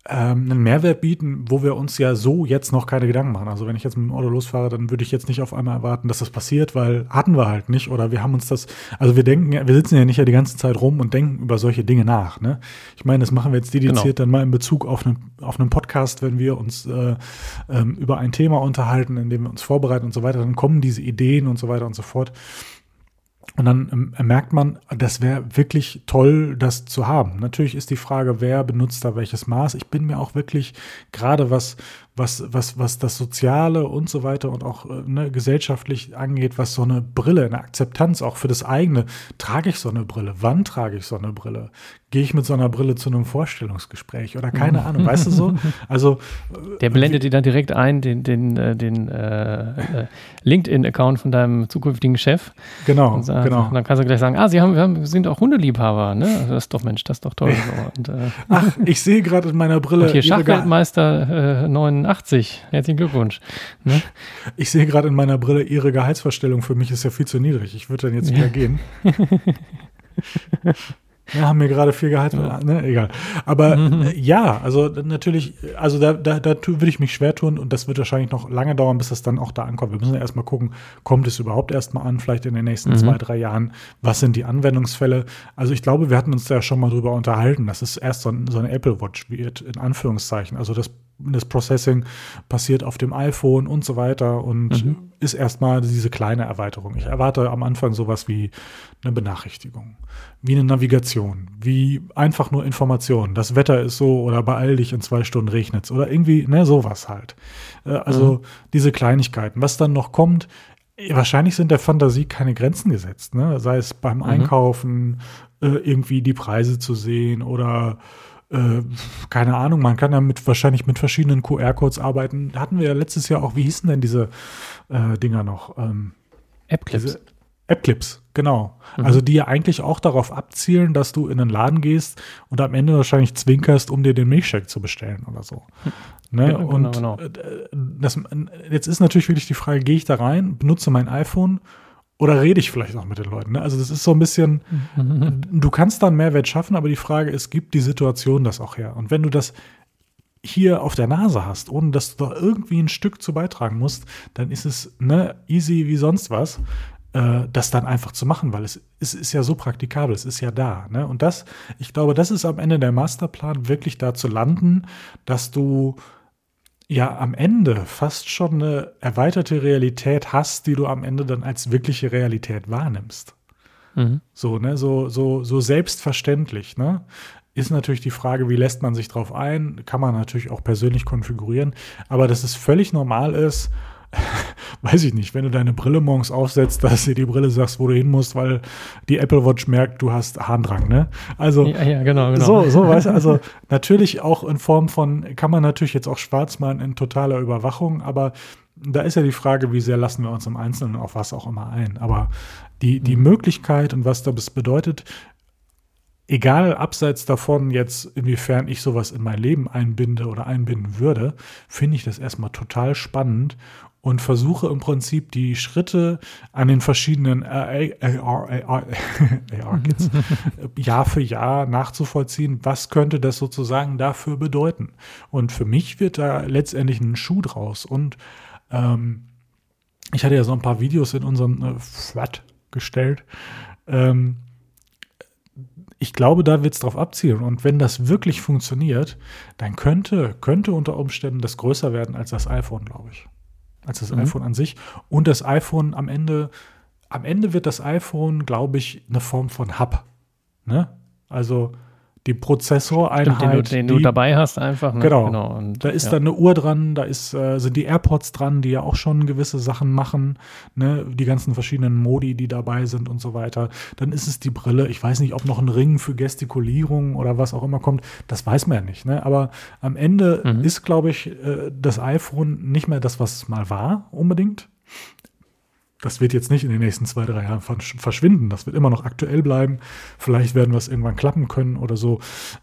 ähm, einen Mehrwert bieten, wo wir uns ja so jetzt noch keine Gedanken machen. Also wenn ich jetzt mit dem Auto losfahre, dann würde ich jetzt nicht auf einmal erwarten, dass das passiert, weil hatten wir halt nicht oder wir haben uns das, also wir denken, wir sitzen ja nicht ja die ganze Zeit rum und denken über solche Dinge nach. Ne? Ich meine, das machen wir jetzt dediziert Genau. dann mal in Bezug auf einen, auf einen Podcast, wenn wir uns äh, ähm, über ein Thema unterhalten, in dem wir uns vorbereiten und so weiter, dann kommen diese Ideen und so weiter und so fort. Und dann ähm, merkt man, das wäre wirklich toll, das zu haben. Natürlich ist die Frage, wer benutzt da welches Maß. Ich bin mir auch wirklich gerade was, was, was, was das Soziale und so weiter und auch äh, ne, gesellschaftlich angeht, was so eine Brille, eine Akzeptanz auch für das eigene. Trage ich so eine Brille? Wann trage ich so eine Brille? Gehe ich mit so einer Brille zu einem Vorstellungsgespräch oder keine Ahnung, weißt du so? Also Der blendet dir dann direkt ein, den, den, äh, den äh, äh, LinkedIn-Account von deinem zukünftigen Chef. genau, Und, sagt- genau. und dann kannst du gleich sagen, ah, Sie haben, wir sind auch Hundeliebhaber, ne? Also Das ist doch, Mensch, das ist doch toll. So. Und, äh, Ach, ich sehe gerade in meiner Brille und hier Schachweltmeister äh, 89. Herzlichen Glückwunsch. Ne? Ich sehe gerade in meiner Brille, Ihre Gehaltsvorstellung für mich ist ja viel zu niedrig. Ich würde dann jetzt wieder gehen. Ja, haben mir gerade viel Gehalt, ne, egal. Aber äh, ja, also natürlich, also da, da, da würde ich mich schwer tun und das wird wahrscheinlich noch lange dauern, bis das dann auch da ankommt. Wir müssen ja erstmal gucken, kommt es überhaupt erstmal an, vielleicht in den nächsten zwei, drei Jahren, was sind die Anwendungsfälle? Also ich glaube, wir hatten uns da ja schon mal drüber unterhalten, dass es erst so, ein, so eine Apple Watch wird, in Anführungszeichen. Also das, das Processing passiert auf dem iPhone und so weiter und ist erstmal diese kleine Erweiterung. Ich erwarte am Anfang sowas wie eine Benachrichtigung, wie eine Navigation, wie einfach nur Informationen. Das Wetter ist so oder beeil dich, in zwei Stunden regnet's oder irgendwie, ne, sowas halt. Äh, Also diese Kleinigkeiten. Was dann noch kommt, eh, wahrscheinlich sind der Fantasie keine Grenzen gesetzt, ne? Sei es beim Einkaufen, äh, irgendwie die Preise zu sehen oder äh, keine Ahnung, man kann ja mit wahrscheinlich mit verschiedenen QR-Codes arbeiten. Hatten wir ja letztes Jahr auch, wie hießen denn diese äh, Dinger noch? Ähm, App-Clips. App-Clips, genau. Also die ja eigentlich auch darauf abzielen, dass du in einen Laden gehst und am Ende wahrscheinlich zwinkerst, um dir den Milchshake zu bestellen oder so. Ne? Ja, genau, und genau. äh, Das, jetzt ist natürlich wirklich die Frage, gehe ich da rein, benutze mein iPhone oder rede ich vielleicht auch mit den Leuten? Ne? Also das ist so ein bisschen, du kannst da einen Mehrwert schaffen, aber die Frage ist, gibt die Situation das auch her? Und wenn du das hier auf der Nase hast, ohne dass du da irgendwie ein Stück zu beitragen musst, dann ist es ne, easy wie sonst was, äh, das dann einfach zu machen, weil es, es ist ja so praktikabel, es ist ja da. Ne? Und das, ich glaube, das ist am Ende der Masterplan, wirklich da zu landen, dass du ja am Ende fast schon eine erweiterte Realität hast, die du am Ende dann als wirkliche Realität wahrnimmst. Mhm. So, ne, so, so, so selbstverständlich, ne? Ist natürlich die Frage, wie lässt man sich drauf ein? Kann man natürlich auch persönlich konfigurieren, aber dass es völlig normal ist, weiß ich nicht, wenn du deine Brille morgens aufsetzt, dass dir die Brille sagst, wo du hin musst, weil die Apple Watch merkt, du hast Harndrang, ne? Also, Ja, ja, genau, genau. so, so, weißt du, also natürlich auch in Form von, kann man natürlich jetzt auch schwarz malen in totaler Überwachung, aber da ist ja die Frage, wie sehr lassen wir uns im Einzelnen auf was auch immer ein. Aber die, die Möglichkeit und was das bedeutet, egal abseits davon jetzt, inwiefern ich sowas in mein Leben einbinde oder einbinden würde, finde ich das erstmal total spannend und versuche im Prinzip die Schritte an den verschiedenen AR-Kits Jahr für Jahr nachzuvollziehen, was könnte das sozusagen dafür bedeuten. Und für mich wird da letztendlich ein Schuh draus. Und ähm, ich hatte ja so ein paar Videos in unseren äh, Thread gestellt. Ähm, ich glaube, da wird es drauf abzielen. Und wenn das wirklich funktioniert, dann könnte, könnte unter Umständen das größer werden als das iPhone, glaube ich. Als das Mhm. iPhone an sich. Und das iPhone am Ende, am Ende wird das iPhone, glaube ich, eine Form von Hub. Ne? Also die Prozessoreinheit. Den, du, den die, du dabei hast einfach. Ne? Genau. genau. Und, da ist ja. dann eine Uhr dran, da ist, äh, sind die AirPods dran, die ja auch schon gewisse Sachen machen, ne? die ganzen verschiedenen Modi, die dabei sind und so weiter. Dann ist es die Brille. Ich weiß nicht, ob noch ein Ring für Gestikulierung oder was auch immer kommt. Das weiß man ja nicht. Ne? Aber am Ende Mhm. ist, glaube ich, äh, das iPhone nicht mehr das, was es mal war, unbedingt. Das wird jetzt nicht in den nächsten zwei, drei Jahren versch- verschwinden. Das wird immer noch aktuell bleiben. Vielleicht werden wir es irgendwann klappen können oder so.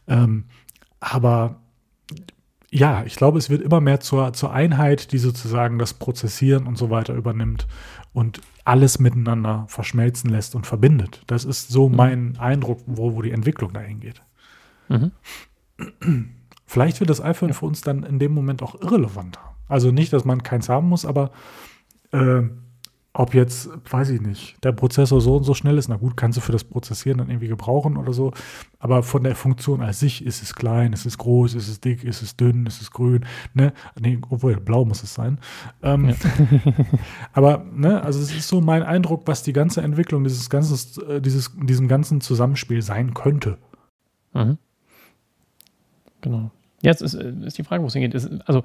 Ähm, aber ja, ich glaube, es wird immer mehr zur, zur Einheit, die sozusagen das Prozessieren und so weiter übernimmt und alles miteinander verschmelzen lässt und verbindet. Das ist so Mhm. mein Eindruck, wo, wo die Entwicklung dahin geht. Mhm. Vielleicht wird das iPhone für uns dann in dem Moment auch irrelevanter. Also nicht, dass man keins haben muss, aber äh, ob jetzt, weiß ich nicht, der Prozessor so und so schnell ist, na gut, kannst du für das Prozessieren dann irgendwie gebrauchen oder so. Aber von der Funktion als sich ist es klein, ist es groß, ist es dick, ist es dünn, ist es grün, ne? Nee, obwohl blau muss es sein. Ähm, Ja. aber, ne, also es ist so mein Eindruck, was die ganze Entwicklung dieses ganzes, äh, dieses, diesem ganzen Zusammenspiel sein könnte. Mhm. Genau. Jetzt ist, äh, ist die Frage, wo es hingeht. Ist, also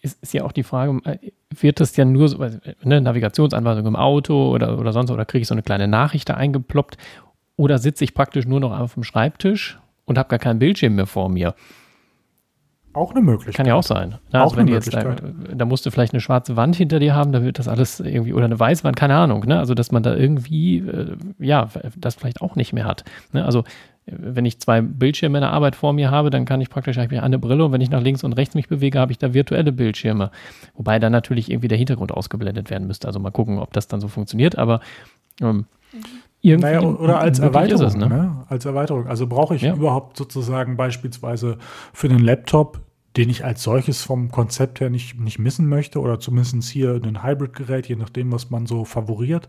ist, ist ja auch die Frage, äh, wird das ja nur so, weil, ne, Navigationsanweisung im Auto oder, oder sonst, oder kriege ich so eine kleine Nachricht da eingeploppt oder sitze ich praktisch nur noch auf dem Schreibtisch und habe gar keinen Bildschirm mehr vor mir? Auch eine Möglichkeit. Kann ja auch sein. Ne? Auch Also wenn eine jetzt da, Möglichkeit. da musst du vielleicht eine schwarze Wand hinter dir haben, da wird das alles irgendwie, oder eine weiße Wand, keine Ahnung, ne? Also dass man da irgendwie, äh, ja, das vielleicht auch nicht mehr hat. Ne? Also wenn ich zwei Bildschirme in der Arbeit vor mir habe, dann kann ich praktisch habe ich eine Brille und wenn ich nach links und rechts mich bewege, habe ich da virtuelle Bildschirme. Wobei dann natürlich irgendwie der Hintergrund ausgeblendet werden müsste. Also mal gucken, ob das dann so funktioniert, aber ähm, irgendwie Naja, oder als Erweiterung. ist es, ne? ne? Als Erweiterung. Also brauche ich Ja. überhaupt sozusagen beispielsweise für den Laptop, den ich als solches vom Konzept her nicht, nicht missen möchte, oder zumindest hier ein Hybrid-Gerät, je nachdem, was man so favoriert.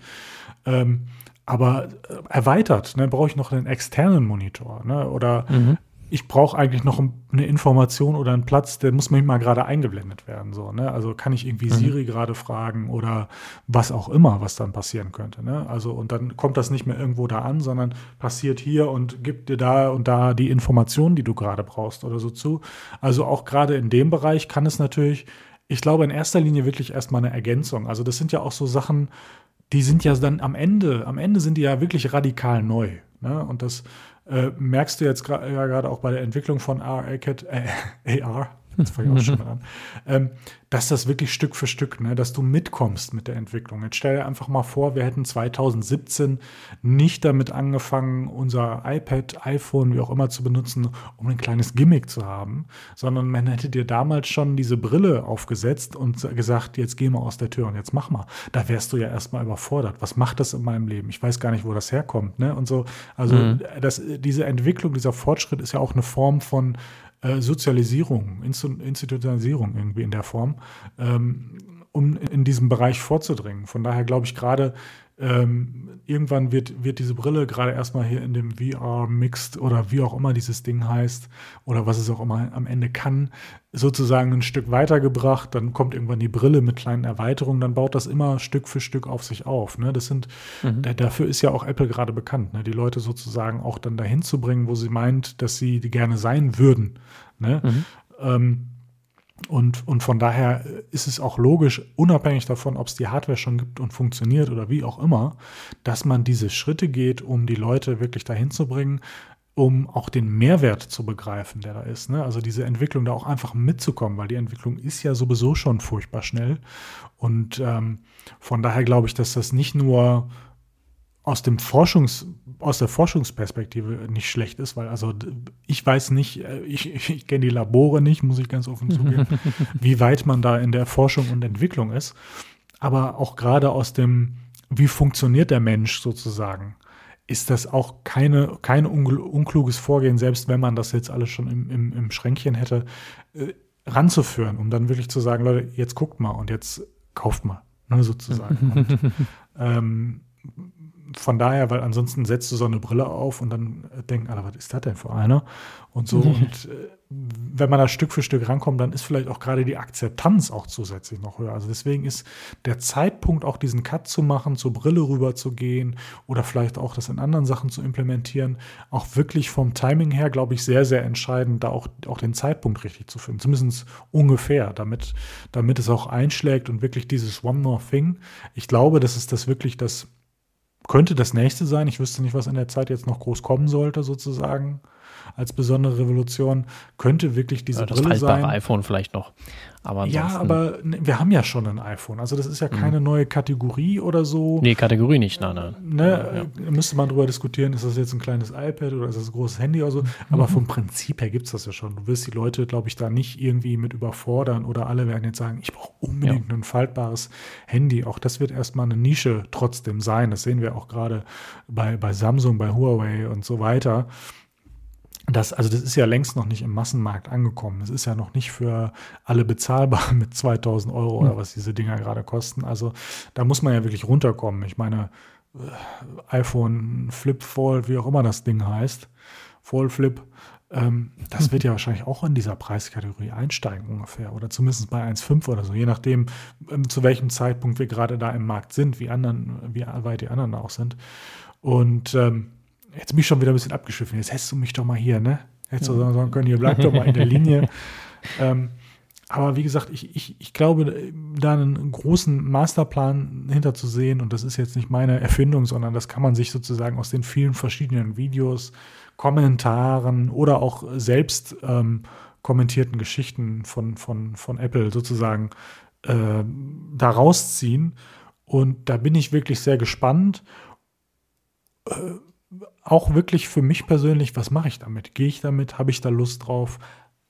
Ähm, aber äh, erweitert, ne, brauche ich noch einen externen Monitor. Ne? Oder Mhm. ich brauche eigentlich noch eine Information oder einen Platz, der muss manchmal gerade eingeblendet werden. So, ne? Also kann ich irgendwie Mhm. Siri gerade fragen oder was auch immer, was dann passieren könnte. Ne? Also und dann kommt das nicht mehr irgendwo da an, sondern passiert hier und gibt dir da und da die Informationen, die du gerade brauchst oder so zu. Also auch gerade in dem Bereich kann es natürlich, ich glaube in erster Linie wirklich erstmal eine Ergänzung. Also das sind ja auch so Sachen, die sind ja dann am Ende, am Ende sind die ja wirklich radikal neu. Ne? Und das äh, merkst du jetzt ja gerade auch bei der Entwicklung von AR, AR jetzt fange ich auch schon mal an, ähm, dass das wirklich Stück für Stück, ne, dass du mitkommst mit der Entwicklung. Jetzt stell dir einfach mal vor, wir hätten 2017 nicht damit angefangen, unser iPad, iPhone, wie auch immer zu benutzen, um ein kleines Gimmick zu haben, sondern man hätte dir damals schon diese Brille aufgesetzt und gesagt, jetzt geh mal aus der Tür und jetzt mach mal. Da wärst du ja erstmal überfordert. Was macht das in meinem Leben? Ich weiß gar nicht, wo das herkommt. Ne? Und so, also Mhm. das, diese Entwicklung, dieser Fortschritt ist ja auch eine Form von äh, Sozialisierung, Institutionalisierung irgendwie in der Form, ähm, um in diesem Bereich vorzudringen. Von daher glaube ich gerade, ähm, irgendwann wird, wird diese Brille gerade erstmal hier in dem VR Mixed oder wie auch immer dieses Ding heißt oder was es auch immer am Ende kann, sozusagen ein Stück weitergebracht. Dann kommt irgendwann die Brille mit kleinen Erweiterungen, dann baut das immer Stück für Stück auf sich auf. Ne? Das sind, Mhm. da, dafür ist ja auch Apple gerade bekannt, ne? die Leute sozusagen auch dann dahin zu bringen, wo sie meint, dass sie gerne sein würden. Ne? Mhm. Ähm, und, und von daher ist es auch logisch, unabhängig davon, ob es die Hardware schon gibt und funktioniert oder wie auch immer, dass man diese Schritte geht, um die Leute wirklich dahin zu bringen, um auch den Mehrwert zu begreifen, der da ist. Ne? Also diese Entwicklung da auch einfach mitzukommen, weil die Entwicklung ist ja sowieso schon furchtbar schnell. Und ähm, von daher glaube ich, dass das nicht nur aus dem Forschungs, aus der Forschungsperspektive nicht schlecht ist, weil also ich weiß nicht, äh, ich, ich, kenne die Labore nicht, muss ich ganz offen zugeben, wie weit man da in der Forschung und Entwicklung ist. Aber auch gerade aus dem, wie funktioniert der Mensch sozusagen, ist das auch keine, kein unkluges Vorgehen, selbst wenn man das jetzt alles schon im, im, im Schränkchen hätte, äh, ranzuführen, um dann wirklich zu sagen, Leute, jetzt guckt mal und jetzt kauft mal, ne, sozusagen. Und, ähm, von daher, weil ansonsten setzt du so eine Brille auf und dann denken alle, was ist das denn für eine? Und so. und äh, wenn man da Stück für Stück rankommt, dann ist vielleicht auch gerade die Akzeptanz auch zusätzlich noch höher. Also deswegen ist der Zeitpunkt, auch diesen Cut zu machen, zur Brille rüber zu gehen oder vielleicht auch das in anderen Sachen zu implementieren, auch wirklich vom Timing her, glaube ich, sehr, sehr entscheidend, da auch, auch den Zeitpunkt richtig zu finden. Zumindest ungefähr, damit, damit es auch einschlägt und wirklich dieses One More Thing. Ich glaube, das ist das wirklich das, könnte das nächste sein. Ich wüsste nicht, was in der Zeit jetzt noch groß kommen sollte, sozusagen als besondere Revolution, könnte wirklich diese ja, das Brille sein. iPhone vielleicht noch. Aber ja, aber ne, wir haben ja schon ein iPhone. Also das ist ja mhm. keine mhm. neue Kategorie oder so. Nee, Kategorie nicht, nein, nein. Ne, ja. Müsste man drüber diskutieren, ist das jetzt ein kleines iPad oder ist das ein großes Handy oder so. Mhm. Aber vom Prinzip her gibt es das ja schon. Du wirst die Leute, glaube ich, da nicht irgendwie mit überfordern oder alle werden jetzt sagen, ich brauche unbedingt ja. ein faltbares Handy. Auch das wird erstmal eine Nische trotzdem sein. Das sehen wir auch gerade bei, bei Samsung, bei Huawei und so weiter. Das, also das ist ja längst noch nicht im Massenmarkt angekommen. Das ist ja noch nicht für alle bezahlbar mit 2000 Euro oder hm. was diese Dinger gerade kosten. Also da muss man ja wirklich runterkommen. Ich meine, äh, iPhone Flip Fold, wie auch immer das Ding heißt, Fold Flip, ähm, das wird ja wahrscheinlich auch in dieser Preiskategorie einsteigen ungefähr oder zumindest bei 1,5 oder so, je nachdem, ähm, zu welchem Zeitpunkt wir gerade da im Markt sind, wie, anderen, wie weit die anderen auch sind. Und ähm, jetzt bin ich schon wieder ein bisschen abgeschwiffen. Jetzt hättest du mich doch mal hier, ne? Hättest du sagen können, hier bleib doch mal in der Linie. ähm, aber wie gesagt, ich, ich, ich glaube, da einen großen Masterplan hinterzusehen, und das ist jetzt nicht meine Erfindung, sondern das kann man sich sozusagen aus den vielen verschiedenen Videos, Kommentaren oder auch selbst ähm, kommentierten Geschichten von, von, von Apple sozusagen äh, da rausziehen. Und da bin ich wirklich sehr gespannt. Äh, auch wirklich für mich persönlich, was mache ich damit? Gehe ich damit? Habe ich da Lust drauf?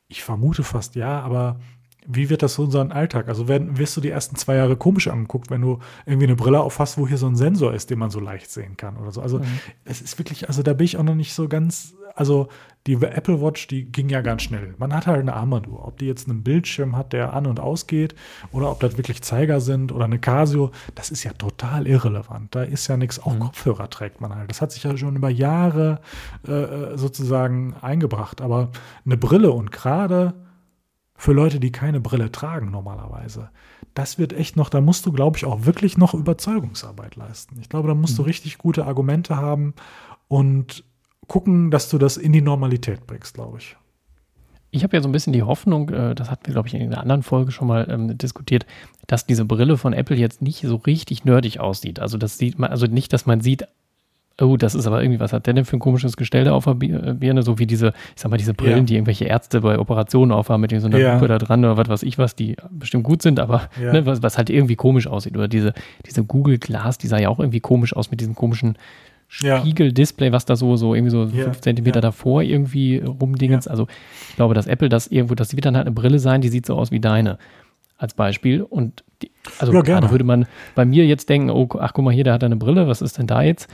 Ich vermute fast ja, aber wie wird das so unseren Alltag? Also werden, wirst du die ersten zwei Jahre komisch angeguckt, wenn du irgendwie eine Brille aufhast, wo hier so ein Sensor ist, den man so leicht sehen kann oder so. Also mhm. es ist wirklich, also da bin ich auch noch nicht so ganz also die Apple Watch, die ging ja ganz schnell. Man hat halt eine Armadur. Ob die jetzt einen Bildschirm hat, der an- und ausgeht, oder ob das wirklich Zeiger sind oder eine Casio, das ist ja total irrelevant. Da ist ja nichts. Auch mhm. Kopfhörer trägt man halt. Das hat sich ja schon über Jahre äh, äh sozusagen eingebracht. Aber eine Brille und gerade für Leute, die keine Brille tragen normalerweise, das wird echt noch, da musst du, glaube ich, auch wirklich noch Überzeugungsarbeit leisten. Ich glaube, da musst mhm. du richtig gute Argumente haben und gucken, dass du das in die Normalität bringst, glaube ich. Ich habe ja so ein bisschen die Hoffnung, äh, das hatten wir, glaube ich, in einer anderen Folge schon mal ähm, diskutiert, dass diese Brille von Apple jetzt nicht so richtig nerdig aussieht. Also das sieht man, also nicht, dass man sieht, oh, das ist aber irgendwie, was hat der denn für ein komisches Gestell da auf der Birne? So wie diese, ich sag mal, diese Brillen, ja. die irgendwelche Ärzte bei Operationen aufhaben mit so einer ja. Lupe da dran oder was weiß ich was, die bestimmt gut sind, aber ja. ne, was, was, halt irgendwie komisch aussieht. Oder diese, diese Google Glass, die sah ja auch irgendwie komisch aus mit diesen komischen Spiegeldisplay, was da so, so irgendwie so ja, fünf Zentimeter ja. davor irgendwie rumdingens. Ja. Also ich glaube, dass Apple das irgendwo, das wird dann halt eine Brille sein, die sieht so aus wie deine. Als Beispiel. Und die, also ja, gerade würde man bei mir jetzt denken, oh, ach guck mal hier, der hat eine Brille, was ist denn da jetzt?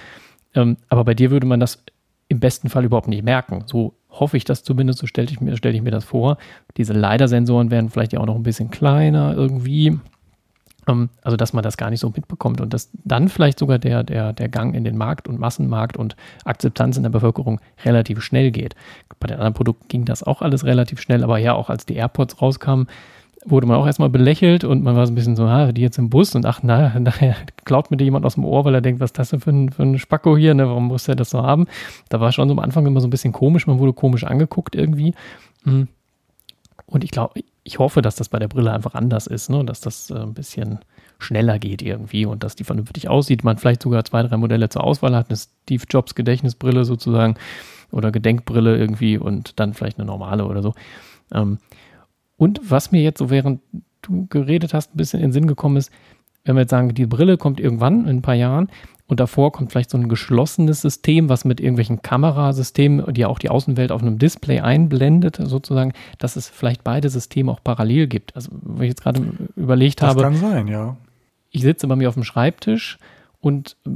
Ähm, aber bei dir würde man das im besten Fall überhaupt nicht merken. So hoffe ich das zumindest, so stelle ich, mir, stell ich mir das vor. Diese LiDAR-Sensoren werden vielleicht ja auch noch ein bisschen kleiner irgendwie. Ähm, also, dass man das gar nicht so mitbekommt und dass dann vielleicht sogar der, der, der Gang in den Markt und Massenmarkt und Akzeptanz in der Bevölkerung relativ schnell geht. Bei den anderen Produkten ging das auch alles relativ schnell, aber ja, auch als die AirPods rauskamen, wurde man auch erstmal belächelt und man war so ein bisschen so, ah, die jetzt im Bus und ach, na, nachher klaut mir dir jemand aus dem Ohr, weil er denkt, was ist das denn für ein, für ein Spacko hier, ne? warum muss er das so haben? Da war schon so am Anfang immer so ein bisschen komisch, man wurde komisch angeguckt irgendwie. Hm. Und ich glaube, ich hoffe, dass das bei der Brille einfach anders ist, ne? dass das äh, ein bisschen schneller geht irgendwie und dass die vernünftig aussieht. Man vielleicht sogar zwei, drei Modelle zur Auswahl hat, eine Steve Jobs Gedächtnisbrille sozusagen oder Gedenkbrille irgendwie und dann vielleicht eine normale oder so. Ähm, und was mir jetzt so während du geredet hast, ein bisschen in den Sinn gekommen ist, wenn wir jetzt sagen, die Brille kommt irgendwann in ein paar Jahren, und davor kommt vielleicht so ein geschlossenes System, was mit irgendwelchen Kamerasystemen, die ja auch die Außenwelt auf einem Display einblendet, sozusagen, dass es vielleicht beide Systeme auch parallel gibt. Also, wenn ich jetzt gerade überlegt das habe. Das kann sein, ja. Ich sitze bei mir auf dem Schreibtisch und äh,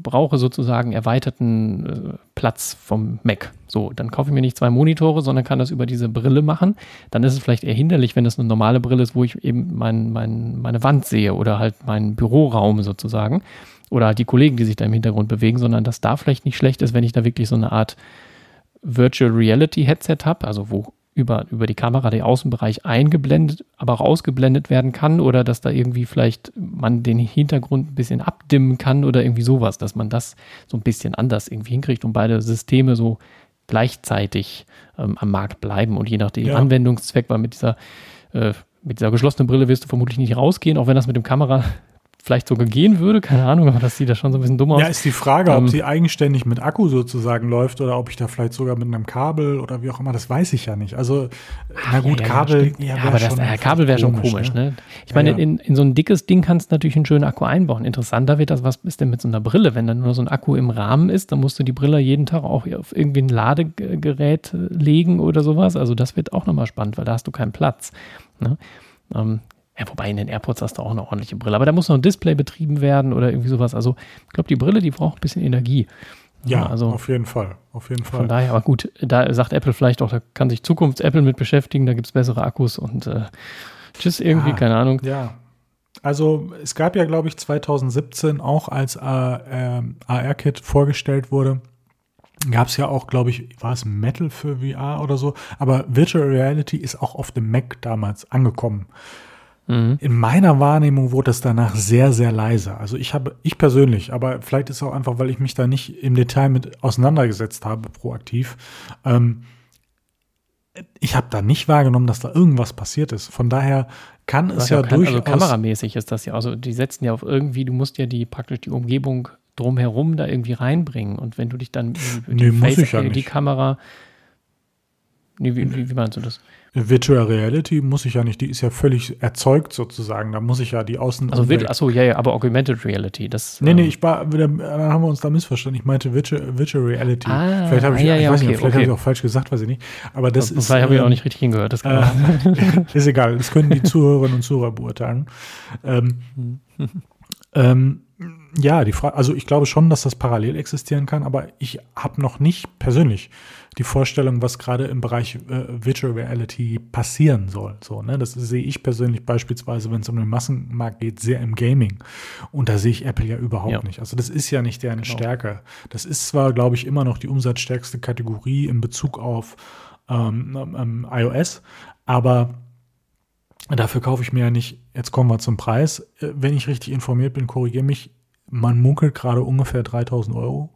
brauche sozusagen erweiterten äh, Platz vom Mac. So, dann kaufe ich mir nicht zwei Monitore, sondern kann das über diese Brille machen. Dann ist es vielleicht eher hinderlich, wenn das eine normale Brille ist, wo ich eben mein, mein, meine Wand sehe oder halt meinen Büroraum sozusagen. oder halt die Kollegen, die sich da im Hintergrund bewegen, sondern dass da vielleicht nicht schlecht ist, wenn ich da wirklich so eine Art Virtual Reality Headset habe, also wo über, über die Kamera der Außenbereich eingeblendet, aber auch ausgeblendet werden kann oder dass da irgendwie vielleicht man den Hintergrund ein bisschen abdimmen kann oder irgendwie sowas, dass man das so ein bisschen anders irgendwie hinkriegt und beide Systeme so gleichzeitig ähm, am Markt bleiben und je nach dem ja. Anwendungszweck, weil mit dieser, äh, mit dieser geschlossenen Brille wirst du vermutlich nicht rausgehen, auch wenn das mit dem Kamera vielleicht sogar gehen würde, keine Ahnung, aber das sieht ja schon so ein bisschen dumm aus. Ja, ist die Frage, ähm, ob sie eigenständig mit Akku sozusagen läuft oder ob ich da vielleicht sogar mit einem Kabel oder wie auch immer, das weiß ich ja nicht. Also, na gut, ja, Kabel. Ja, ja aber das äh, Kabel wäre schon komisch, ne? ne? Ich meine, in, in so ein dickes Ding kannst du natürlich einen schönen Akku einbauen. Interessanter wird das, was ist denn mit so einer Brille? Wenn dann nur so ein Akku im Rahmen ist, dann musst du die Brille jeden Tag auch auf irgendwie ein Ladegerät legen oder sowas. Also, das wird auch nochmal spannend, weil da hast du keinen Platz. Ne? Ähm, ja, wobei in den AirPods hast du auch eine ordentliche Brille. Aber da muss noch ein Display betrieben werden oder irgendwie sowas. Also, ich glaube, die Brille, die braucht ein bisschen Energie. Ja, also, auf jeden Fall. Auf jeden Fall. Von daher, aber gut, da sagt Apple vielleicht auch, da kann sich Zukunfts-Apple mit beschäftigen, da gibt es bessere Akkus und äh, tschüss irgendwie, ja, keine Ahnung. Ja. Also es gab ja, glaube ich, 2017 auch, als äh, äh, AR-Kit vorgestellt wurde, gab es ja auch, glaube ich, war es Metal für VR oder so, aber Virtual Reality ist auch auf dem Mac damals angekommen. Mhm. In meiner Wahrnehmung wurde es danach sehr, sehr leise. Also ich habe, ich persönlich, aber vielleicht ist es auch einfach, weil ich mich da nicht im Detail mit auseinandergesetzt habe, proaktiv. Ähm, ich habe da nicht wahrgenommen, dass da irgendwas passiert ist. Von daher kann es ja, ja kann, durchaus. Also kameramäßig ist das ja. Also die setzen ja auf irgendwie, du musst ja die praktisch die Umgebung drumherum da irgendwie reinbringen. Und wenn du dich dann nee, die, Face, ja die Kamera. Nee, wie, wie, wie meinst du das? Virtual Reality muss ich ja nicht, die ist ja völlig erzeugt sozusagen. Da muss ich ja die Außen. Also, achso, ja, ja, aber Augmented Reality, das. Nee, nee, ähm, ich war, dann haben wir uns da missverstanden. Ich meinte Virtual, Virtual Reality. Ah, vielleicht habe ich, ja, ich ja, weiß okay, nicht, vielleicht okay. habe ich auch falsch gesagt, weiß ich nicht. Aber das vielleicht ist. Vielleicht habe ich auch ähm, nicht richtig hingehört, das äh, Ist egal, das können die Zuhörerinnen und Zuhörer beurteilen. Ähm, ähm, ja, die Frage, also ich glaube schon, dass das parallel existieren kann, aber ich habe noch nicht persönlich die Vorstellung, was gerade im Bereich äh, Virtual Reality passieren soll. So, ne? Das sehe ich persönlich beispielsweise, wenn es um den Massenmarkt geht, sehr im Gaming. Und da sehe ich Apple ja überhaupt ja. nicht. Also das ist ja nicht deren genau. Stärke. Das ist zwar, glaube ich, immer noch die umsatzstärkste Kategorie in Bezug auf ähm, ähm, iOS, aber Dafür kaufe ich mir ja nicht, jetzt kommen wir zum Preis. Äh, wenn ich richtig informiert bin, korrigiere mich, man munkelt gerade ungefähr 3000 Euro.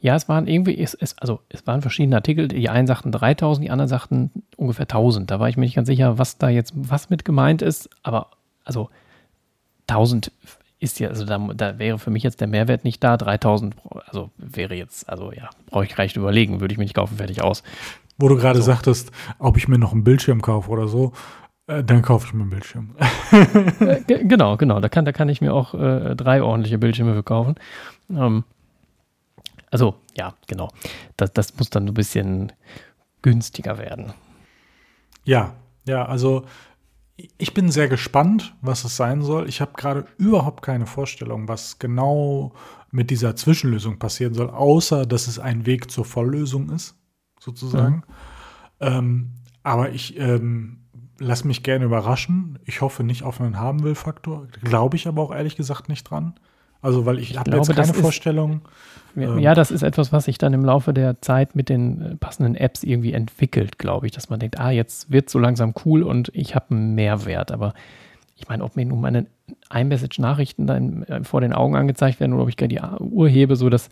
Ja, es waren irgendwie, es, es, also es waren verschiedene Artikel. Die einen sagten 3000, die anderen sagten ungefähr 1000. Da war ich mir nicht ganz sicher, was da jetzt was mit gemeint ist. Aber also 1000 ist ja, also da, da wäre für mich jetzt der Mehrwert nicht da. 3000, also wäre jetzt, also ja, brauche ich recht überlegen, würde ich mir nicht kaufen, fertig aus. Wo du gerade so. sagtest, ob ich mir noch einen Bildschirm kaufe oder so. Äh, dann kaufe ich mir einen Bildschirm. Äh, genau, genau. Da kann, da kann ich mir auch äh, drei ordentliche Bildschirme für kaufen. Ähm, also, ja, genau. Das, das muss dann ein bisschen günstiger werden. Ja, ja, also ich bin sehr gespannt, was es sein soll. Ich habe gerade überhaupt keine Vorstellung, was genau mit dieser Zwischenlösung passieren soll, außer dass es ein Weg zur Volllösung ist, sozusagen. Mhm. Ähm, aber ich ähm, lass mich gerne überraschen. Ich hoffe nicht auf einen Haben-Will-Faktor. Glaube ich aber auch ehrlich gesagt nicht dran. Also, weil ich, ich habe jetzt keine Vorstellung. Ist, ähm, ja, das ist etwas, was sich dann im Laufe der Zeit mit den äh, passenden Apps irgendwie entwickelt, glaube ich, dass man denkt, ah, jetzt wird so langsam cool und ich habe einen Mehrwert. Aber ich meine, ob mir nun meine iMessage-Nachrichten dann äh, vor den Augen angezeigt werden oder ob ich gar die Uhr hebe, so dass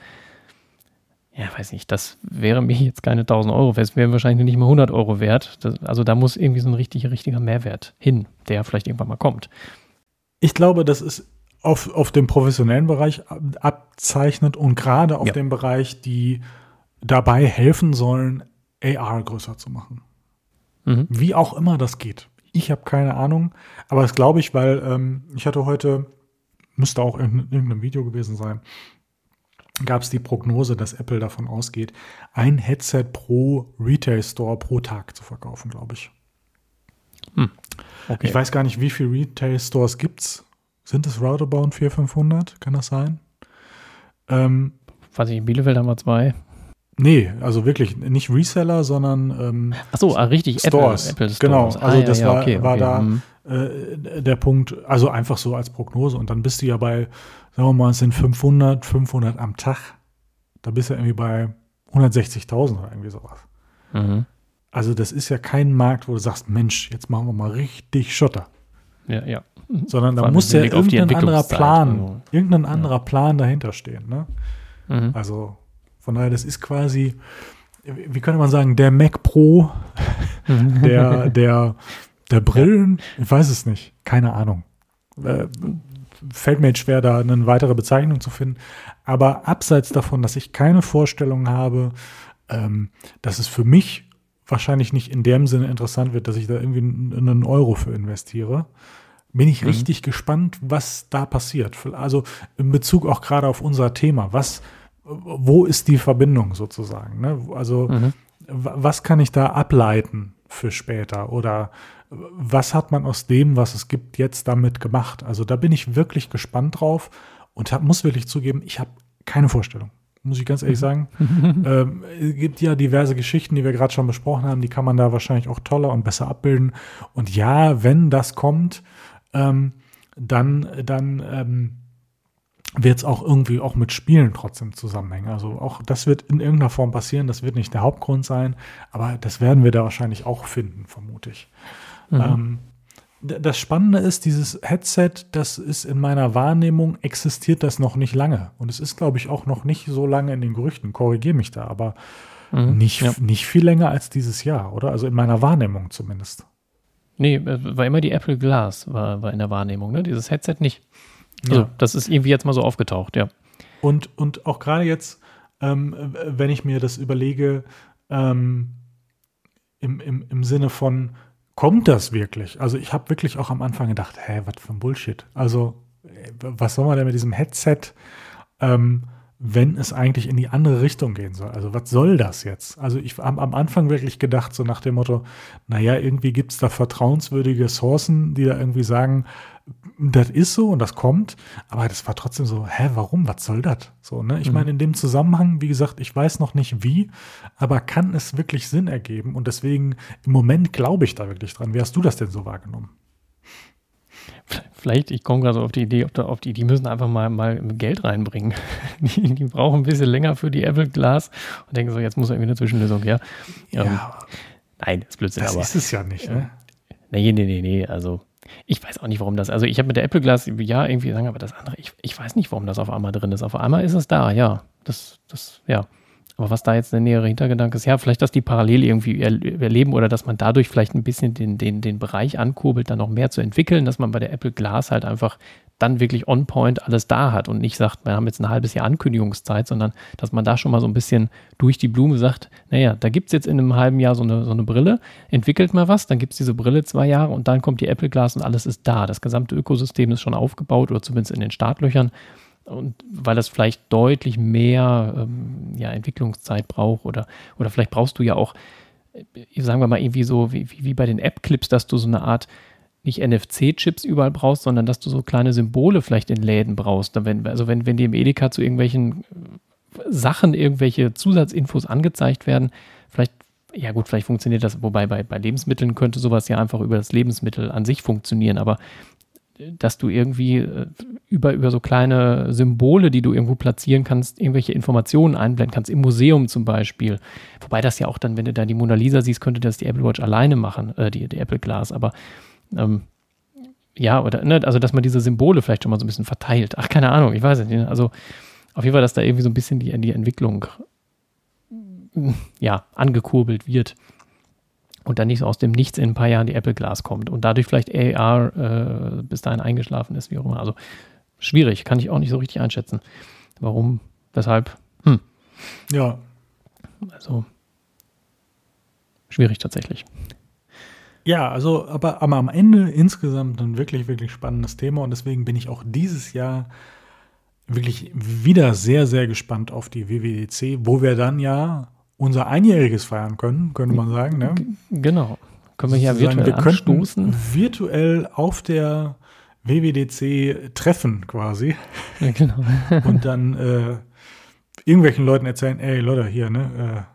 ja, weiß nicht, das wäre mir jetzt keine 1000 Euro wert, es wäre wahrscheinlich nicht mal 100 Euro wert. Das, also da muss irgendwie so ein richtig, richtiger Mehrwert hin, der vielleicht irgendwann mal kommt. Ich glaube, das ist auf, auf dem professionellen Bereich abzeichnet und gerade auf ja. dem Bereich, die dabei helfen sollen, AR größer zu machen. Mhm. Wie auch immer das geht. Ich habe keine Ahnung, aber das glaube ich, weil ähm, ich hatte heute, müsste auch in irgendeinem Video gewesen sein, gab es die Prognose, dass Apple davon ausgeht, ein Headset pro Retail Store pro Tag zu verkaufen, glaube ich. Hm. Okay. Ich weiß gar nicht, wie viele Retail Stores gibt es. Sind es roundabout 400, 500? Kann das sein? Ähm, weiß ich, in Bielefeld haben wir zwei. Nee, also wirklich nicht Reseller, sondern ähm, Ach so, ah, richtig, Stores. Apple, Apple Genau, Stores. also ah, das ja, war, ja, okay, war okay. da mhm. äh, der Punkt, also einfach so als Prognose und dann bist du ja bei, sagen wir mal, es sind 500, 500 am Tag. Da bist du irgendwie bei 160.000 oder irgendwie sowas. Mhm. Also das ist ja kein Markt, wo du sagst, Mensch, jetzt machen wir mal richtig Schotter. Ja, ja. Sondern da muss ja irgendein anderer Plan, also. irgendein anderer Plan dahinter stehen. Ne? Mhm. Also von daher, das ist quasi, wie könnte man sagen, der Mac Pro der, der, der Brillen, ich weiß es nicht, keine Ahnung. Äh, fällt mir jetzt schwer, da eine weitere Bezeichnung zu finden. Aber abseits davon, dass ich keine Vorstellung habe, ähm, dass es für mich wahrscheinlich nicht in dem Sinne interessant wird, dass ich da irgendwie einen einen Euro für investiere, bin ich Mhm. richtig gespannt, was da passiert. Also in Bezug auch gerade auf unser Thema. Was, wo ist die Verbindung sozusagen? Ne? Also Mhm. wa- was kann ich da ableiten für später? Oder was hat man aus dem, was es gibt, jetzt damit gemacht? Also da bin ich wirklich gespannt drauf und hab, muss wirklich zugeben, ich habe keine Vorstellung. Muss ich ganz ehrlich sagen. ähm, es gibt ja diverse Geschichten, die wir gerade schon besprochen haben, die kann man da wahrscheinlich auch toller und besser abbilden. Und ja, wenn das kommt, ähm, dann, dann ähm, wird es auch irgendwie auch mit Spielen trotzdem zusammenhängen. Also auch das wird in irgendeiner Form passieren. Das wird nicht der Hauptgrund sein, aber das werden wir da wahrscheinlich auch finden, vermute ich. Mhm. Ähm, das Spannende ist, dieses Headset, das ist in meiner Wahrnehmung, existiert das noch nicht lange. Und es ist, glaube ich, auch noch nicht so lange in den Gerüchten. Korrigiere mich da, aber Mhm. nicht, Ja. nicht viel länger als dieses Jahr, oder? Also in meiner Wahrnehmung zumindest. Nee, äh, war immer die Apple Glass, war, war in der Wahrnehmung, ne? Dieses Headset nicht. Also, Ja. das ist irgendwie jetzt mal so aufgetaucht, ja. Und, und auch gerade jetzt, ähm, wenn ich mir das überlege, ähm, im, im, im Sinne von, kommt das wirklich? Also ich habe wirklich auch am Anfang gedacht, hä, was für ein Bullshit. Also äh, was soll man denn mit diesem Headset, ähm, wenn es eigentlich in die andere Richtung gehen soll? Also was soll das jetzt? Also ich habe am Anfang wirklich gedacht, so nach dem Motto, naja, irgendwie gibt es da vertrauenswürdige Sourcen, die da irgendwie sagen, das ist so und das kommt, aber das war trotzdem so, hä, warum, was soll das? So, ne? Ich Mhm. meine, in dem Zusammenhang, wie gesagt, ich weiß noch nicht wie, aber kann es wirklich Sinn ergeben und deswegen im Moment glaube ich da wirklich dran. Wie hast du das denn so wahrgenommen? Vielleicht, ich komme gerade so auf die Idee, auf, der, auf die, die müssen einfach mal, mal Geld reinbringen. Die, die brauchen ein bisschen länger für die Apple Glass und denken so, jetzt muss irgendwie eine Zwischenlösung her. Ähm, nein, das ist Blödsinn, das aber. ist es ja nicht, ne? Nee, nee, nee, nee. Also, ich weiß auch nicht, warum das. Also, ich habe mit der Apple Glass, ja, irgendwie sagen, aber das andere, ich, ich weiß nicht, warum das auf einmal drin ist. Auf einmal ist es da, ja. Das, das, ja. Aber was da jetzt der nähere Hintergedanke ist, ja, vielleicht, dass die parallel irgendwie er, erleben oder dass man dadurch vielleicht ein bisschen den, den, den Bereich ankurbelt, dann noch mehr zu entwickeln, dass man bei der Apple Glass halt einfach dann wirklich on point alles da hat und nicht sagt, wir haben jetzt ein halbes Jahr Ankündigungszeit, sondern dass man da schon mal so ein bisschen durch die Blume sagt, naja, da gibt es jetzt in einem halben Jahr so eine, so eine Brille, entwickelt mal was, dann gibt es diese Brille zwei Jahre und dann kommt die Apple Glass und alles ist da. Das gesamte Ökosystem ist schon aufgebaut oder zumindest in den Startlöchern. Und weil das vielleicht deutlich mehr ähm, ja, Entwicklungszeit braucht oder, oder vielleicht brauchst du ja auch, äh, sagen wir mal, irgendwie so wie, wie wie bei den App-Clips, dass du so eine Art nicht NFC-Chips überall brauchst, sondern dass du so kleine Symbole vielleicht in Läden brauchst. Also wenn, wenn dir im Edeka zu irgendwelchen äh, Sachen irgendwelche Zusatzinfos angezeigt werden, vielleicht, ja gut, vielleicht funktioniert das, wobei bei, bei Lebensmitteln könnte sowas ja einfach über das Lebensmittel an sich funktionieren, aber äh, dass du irgendwie äh, über, über so kleine Symbole, die du irgendwo platzieren kannst, irgendwelche Informationen einblenden kannst, im Museum zum Beispiel. Wobei das ja auch dann, wenn du da die Mona Lisa siehst, könnte das die Apple Watch alleine machen, äh, die, die Apple Glass, aber ähm, ja, oder, ne, also dass man diese Symbole vielleicht schon mal so ein bisschen verteilt. Ach, keine Ahnung, ich weiß es nicht. ne? Also auf jeden Fall, dass da irgendwie so ein bisschen die, die Entwicklung ja, angekurbelt wird und dann nicht so aus dem Nichts in ein paar Jahren die Apple Glass kommt und dadurch vielleicht AR äh, bis dahin eingeschlafen ist, wie auch immer. Also schwierig, kann ich auch nicht so richtig einschätzen. Warum, weshalb, hm, Ja, also schwierig tatsächlich. Ja, also, aber, aber am Ende insgesamt ein wirklich, wirklich spannendes Thema und deswegen bin ich auch dieses Jahr wirklich wieder sehr, sehr gespannt auf die WWDC, wo wir dann ja unser Einjähriges feiern können, könnte man sagen. Ne? Genau. Können wir hier virtuell wir könnten anstoßen? virtuell auf der WWDC treffen quasi Ja, genau. und dann äh, irgendwelchen Leuten erzählen, ey Leute, hier, ne, äh,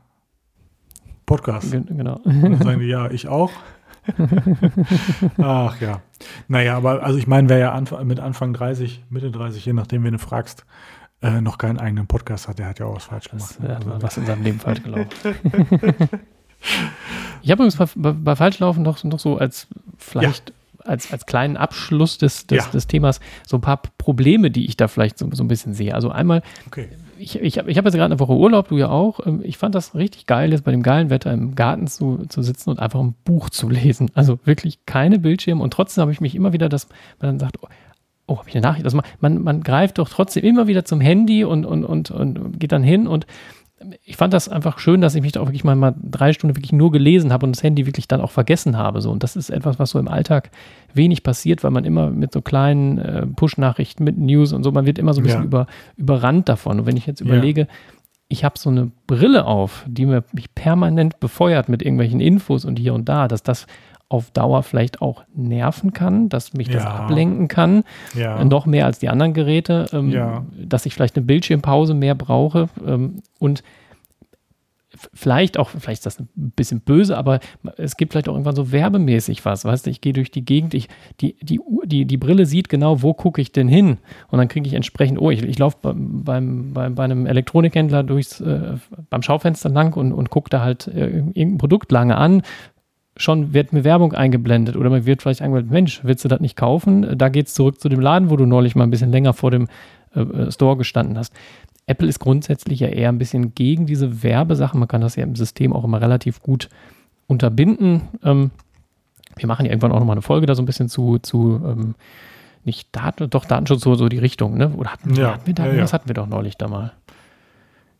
Podcast. Genau. Und dann sagen die, ja, ich auch. Ach ja. Naja, aber also ich meine, wer ja Anf mit Anfang 30, Mitte 30, je nachdem, wen du fragst, äh, noch keinen eigenen Podcast hat, der hat ja auch was falsch gemacht. Das, ne? ja, Also, was in seinem Leben falsch gelaufen. ich habe übrigens bei, bei, bei Falschlaufen noch, noch so als vielleicht als, als kleinen Abschluss des, des, Ja. des Themas so ein paar Probleme, die ich da vielleicht so, so ein bisschen sehe. Also einmal, okay. Ich, ich habe ich hab jetzt gerade eine Woche Urlaub, du ja auch. Ähm, Ich fand das richtig geil, jetzt bei dem geilen Wetter im Garten zu, zu sitzen und einfach ein Buch zu lesen. Also wirklich keine Bildschirme und trotzdem habe ich mich immer wieder, dass man dann sagt, oh, oh habe ich eine Nachricht? Also man, man, man greift doch trotzdem immer wieder zum Handy und, und, und, und geht dann hin und ich fand das einfach schön, dass ich mich da auch wirklich mal, mal drei Stunden wirklich nur gelesen habe und das Handy wirklich dann auch vergessen habe. So. Und das ist etwas, was so im Alltag wenig passiert, weil man immer mit so kleinen äh, Push-Nachrichten, mit News und so, man wird immer so ein bisschen Ja. über, überrannt davon. Und wenn ich jetzt Ja. überlege, ich habe so eine Brille auf, die mir mich permanent befeuert mit irgendwelchen Infos und hier und da, dass das auf Dauer vielleicht auch nerven kann, dass mich das Ja. ablenken kann, Ja. äh, noch mehr als die anderen Geräte, ähm, Ja. dass ich vielleicht eine Bildschirmpause mehr brauche ähm, und vielleicht auch, vielleicht ist das ein bisschen böse, aber es gibt vielleicht auch irgendwann so werbemäßig was, weißt du, ich gehe durch die Gegend, ich, die, die, die, die Brille sieht genau, wo gucke ich denn hin und dann kriege ich entsprechend, oh, ich, ich laufe beim, beim, beim, bei einem Elektronikhändler durchs, äh, beim Schaufenster lang und, und gucke da halt äh, irgendein Produkt lange an, schon wird mir Werbung eingeblendet oder mir wird vielleicht eingeblendet, Mensch, willst du das nicht kaufen? Da geht's zurück zu dem Laden, wo du neulich mal ein bisschen länger vor dem äh, äh, Store gestanden hast. Apple ist grundsätzlich ja eher ein bisschen gegen diese Werbesachen. Man kann das ja im System auch immer relativ gut unterbinden. Ähm, wir machen ja irgendwann auch nochmal eine Folge da so ein bisschen zu, zu ähm, nicht Daten, doch Datenschutz, so, so die Richtung, ne? Oder hatten, Ja, hatten wir da, ja, ja. das hatten wir doch neulich da mal.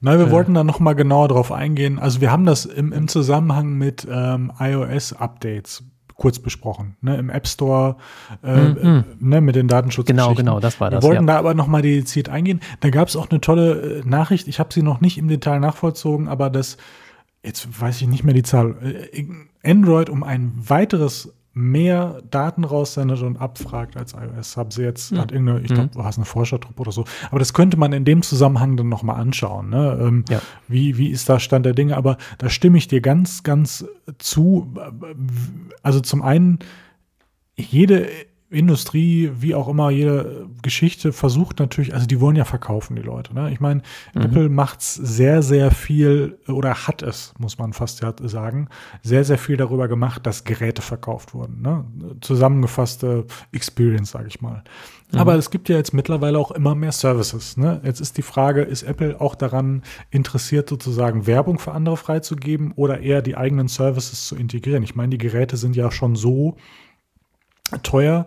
Nein, wir Äh. wollten da noch mal genauer drauf eingehen. Also wir haben das im, im Zusammenhang mit ähm, iOS-Updates kurz besprochen. Ne? Im App Store äh, Mhm. ne? mit den Datenschutz. Genau, genau, das war Wir das. wollten ja. da aber noch mal dediziert eingehen. Da gab es auch eine tolle äh, Nachricht. Ich habe sie noch nicht im Detail nachvollzogen, aber das, jetzt weiß ich nicht mehr die Zahl, äh, Android um ein weiteres mehr Daten raussendet und abfragt als iOS. Haben sie jetzt, Mhm. hat irgendeine, ich glaube, war es eine Forschertruppe oder so. Aber das könnte man in dem Zusammenhang dann noch mal anschauen. Ne? Ähm, Ja. wie, wie ist da Stand der Dinge? Aber da stimme ich dir ganz, ganz zu. Also zum einen, jede Industrie, wie auch immer, jede Geschichte versucht natürlich, also die wollen ja verkaufen, die Leute. Ne? Ich meine, Mhm. Apple macht's sehr, sehr viel oder hat es, muss man fast sagen, sehr, sehr viel darüber gemacht, dass Geräte verkauft wurden. Ne? Zusammengefasste Experience, sage ich mal. Mhm. Aber es gibt ja jetzt mittlerweile auch immer mehr Services. Ne? Jetzt ist die Frage, ist Apple auch daran interessiert, sozusagen Werbung für andere freizugeben oder eher die eigenen Services zu integrieren? Ich meine, die Geräte sind ja schon so teuer,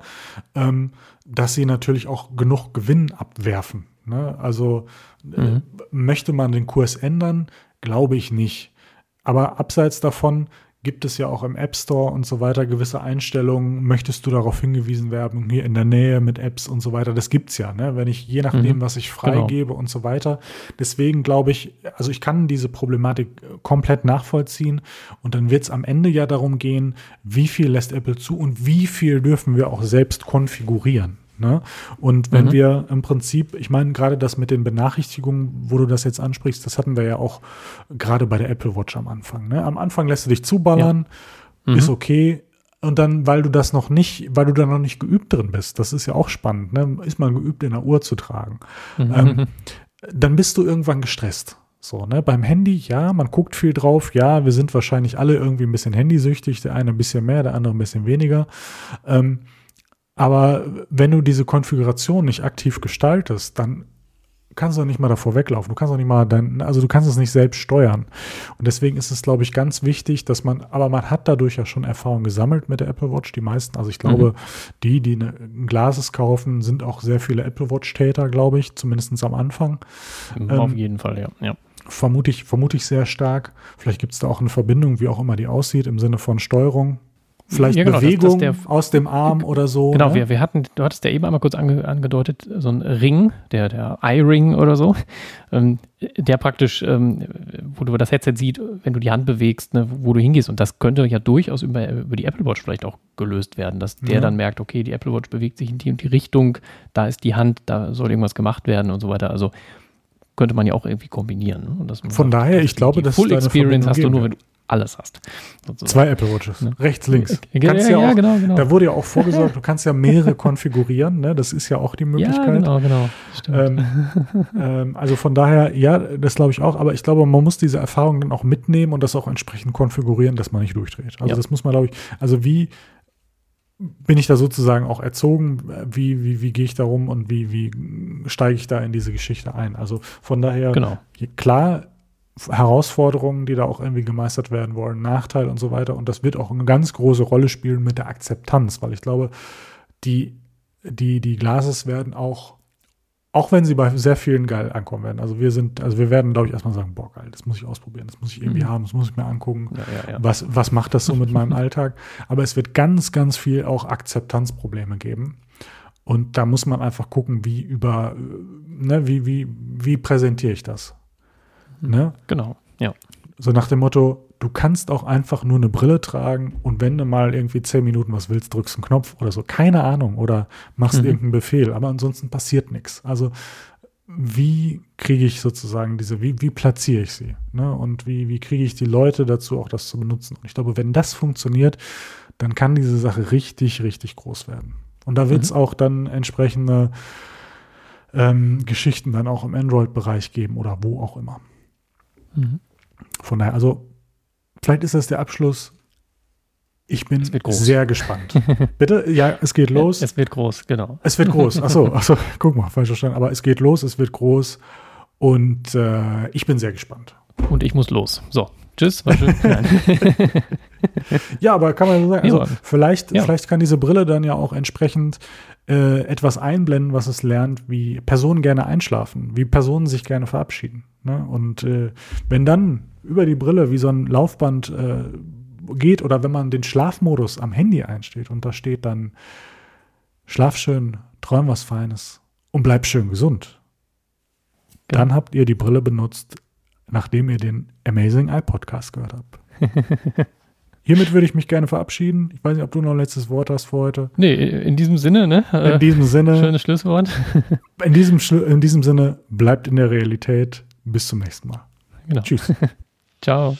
ähm, dass sie natürlich auch genug Gewinn abwerfen. Ne? Also äh, Mhm. möchte man den Kurs ändern? Glaube ich nicht. Aber abseits davon gibt es ja auch im App Store und so weiter gewisse Einstellungen. Möchtest du darauf hingewiesen werden, hier in der Nähe mit Apps und so weiter? Das gibt's ja, ne? wenn ich je nachdem, Mhm. was ich Genau. freigebe und so weiter. Deswegen glaube ich, also ich kann diese Problematik äh, komplett nachvollziehen und dann wird es am Ende ja darum gehen, wie viel lässt Apple zu und wie viel dürfen wir auch selbst konfigurieren. Ne? Und wenn Mhm. wir im Prinzip, ich meine, gerade das mit den Benachrichtigungen, wo du das jetzt ansprichst, das hatten wir ja auch gerade bei der Apple Watch am Anfang. Ne? Am Anfang lässt du dich zuballern, Mhm. ist okay. Und dann, weil du das noch nicht, weil du da noch nicht geübt drin bist, das ist ja auch spannend, ne? ist man geübt, in der Uhr zu tragen. Mhm. Ähm, dann bist du irgendwann gestresst. So, ne? Beim Handy, ja, man guckt viel drauf, ja, wir sind wahrscheinlich alle irgendwie ein bisschen handysüchtig, der eine ein bisschen mehr, der andere ein bisschen weniger. Ähm, aber wenn du diese Konfiguration nicht aktiv gestaltest, dann kannst du nicht mal davor weglaufen. Du kannst auch nicht mal dein, also du kannst es nicht selbst steuern. Und deswegen ist es, glaube ich, ganz wichtig, dass man, aber man hat dadurch ja schon Erfahrung gesammelt mit der Apple Watch. Die meisten, also ich glaube, die, die eine, ein Glases kaufen, sind auch sehr viele Apple Watch-Täter, glaube ich, zumindest am Anfang. Auf ähm, jeden Fall, ja. ja. Vermute ich, vermute ich sehr stark. Vielleicht gibt es da auch eine Verbindung, wie auch immer die aussieht, im Sinne von Steuerung. Vielleicht Ja, genau, das- das Bewegung der- aus dem Arm oder so. Genau, ne? wir, wir hatten, du hattest ja eben einmal kurz ange, angedeutet, so ein Ring, der, der Eye-Ring oder so, ähm, der praktisch, ähm, wo du das Headset sieht, wenn du die Hand bewegst, ne, wo du hingehst. Und das könnte ja durchaus über, über die Apple Watch vielleicht auch gelöst werden, dass der Ja. dann merkt, okay, die Apple Watch bewegt sich in die und die Richtung, da ist die Hand, da soll irgendwas gemacht werden und so weiter. Also könnte man ja auch irgendwie kombinieren. Ne? Von daher, ich glaube, dass Full Experience hast du nur, wenn du alles hast. Sozusagen. Zwei Apple Watches, ne? rechts, links. Ja, ja, ja, auch, genau, genau. Da wurde ja auch vorgesorgt, du kannst ja mehrere konfigurieren, ne? das ist ja auch die Möglichkeit. Ja, genau, genau. Ähm, ähm, also von daher, ja, das glaube ich auch, aber ich glaube, man muss diese Erfahrung dann auch mitnehmen und das auch entsprechend konfigurieren, dass man nicht durchdreht. Also ja. das muss man, glaube ich, also wie bin ich da sozusagen auch erzogen, wie, wie, wie gehe ich da rum und wie, wie steige ich da in diese Geschichte ein. Also von daher, genau. klar, Herausforderungen, die da auch irgendwie gemeistert werden wollen, Nachteil und so weiter. Und das wird auch eine ganz große Rolle spielen mit der Akzeptanz, weil ich glaube, die, die, die Glases werden auch, auch wenn sie bei sehr vielen geil ankommen werden. Also wir sind, also wir werden, glaube ich, erstmal sagen, boah, geil, das muss ich ausprobieren, das muss ich irgendwie mhm. haben, das muss ich mir angucken. Ja, ja, ja. Was, was macht das so mit meinem Alltag? Aber es wird ganz, ganz viel auch Akzeptanzprobleme geben. Und da muss man einfach gucken, wie über, ne, wie, wie, wie präsentiere ich das? Ne? Genau, ja. So nach dem Motto, du kannst auch einfach nur eine Brille tragen und wenn du mal irgendwie zehn Minuten was willst, drückst einen Knopf oder so. Keine Ahnung. Oder machst mhm. irgendeinen Befehl. Aber ansonsten passiert nichts. Also wie kriege ich sozusagen diese, wie, wie platziere ich sie? Ne? Und wie, wie kriege ich die Leute dazu, auch das zu benutzen? Und ich glaube, wenn das funktioniert, dann kann diese Sache richtig, richtig groß werden. Und da wird es mhm. auch dann entsprechende ähm, Geschichten dann auch im Android-Bereich geben oder wo auch immer. Mhm. Von daher, also vielleicht ist das der Abschluss. Ich bin sehr gespannt. Bitte? Ja, es geht los. Es wird groß, genau. Es wird groß. Achso, achso, guck mal, falsch verstanden. Aber es geht los, es wird groß. Und äh, ich bin sehr gespannt. Und ich muss los. So, tschüss, war schön. ja, aber kann man so sagen, also vielleicht, ja. vielleicht kann diese Brille dann ja auch entsprechend äh, etwas einblenden, was es lernt, wie Personen gerne einschlafen, wie Personen sich gerne verabschieden. Ne? Und äh, wenn dann über die Brille wie so ein Laufband äh, geht oder wenn man den Schlafmodus am Handy einsteht und da steht dann Schlaf schön, träum was Feines und bleib schön gesund, genau. dann habt ihr die Brille benutzt, nachdem ihr den Amazing Eye Podcast gehört habt. Hiermit würde ich mich gerne verabschieden. Ich weiß nicht, ob du noch ein letztes Wort hast für heute. Nee, in diesem Sinne, ne? In diesem Sinne. Schönes Schlusswort. in, diesem, in diesem Sinne, bleibt in der Realität. Bis zum nächsten Mal. Genau. Tschüss. Ciao.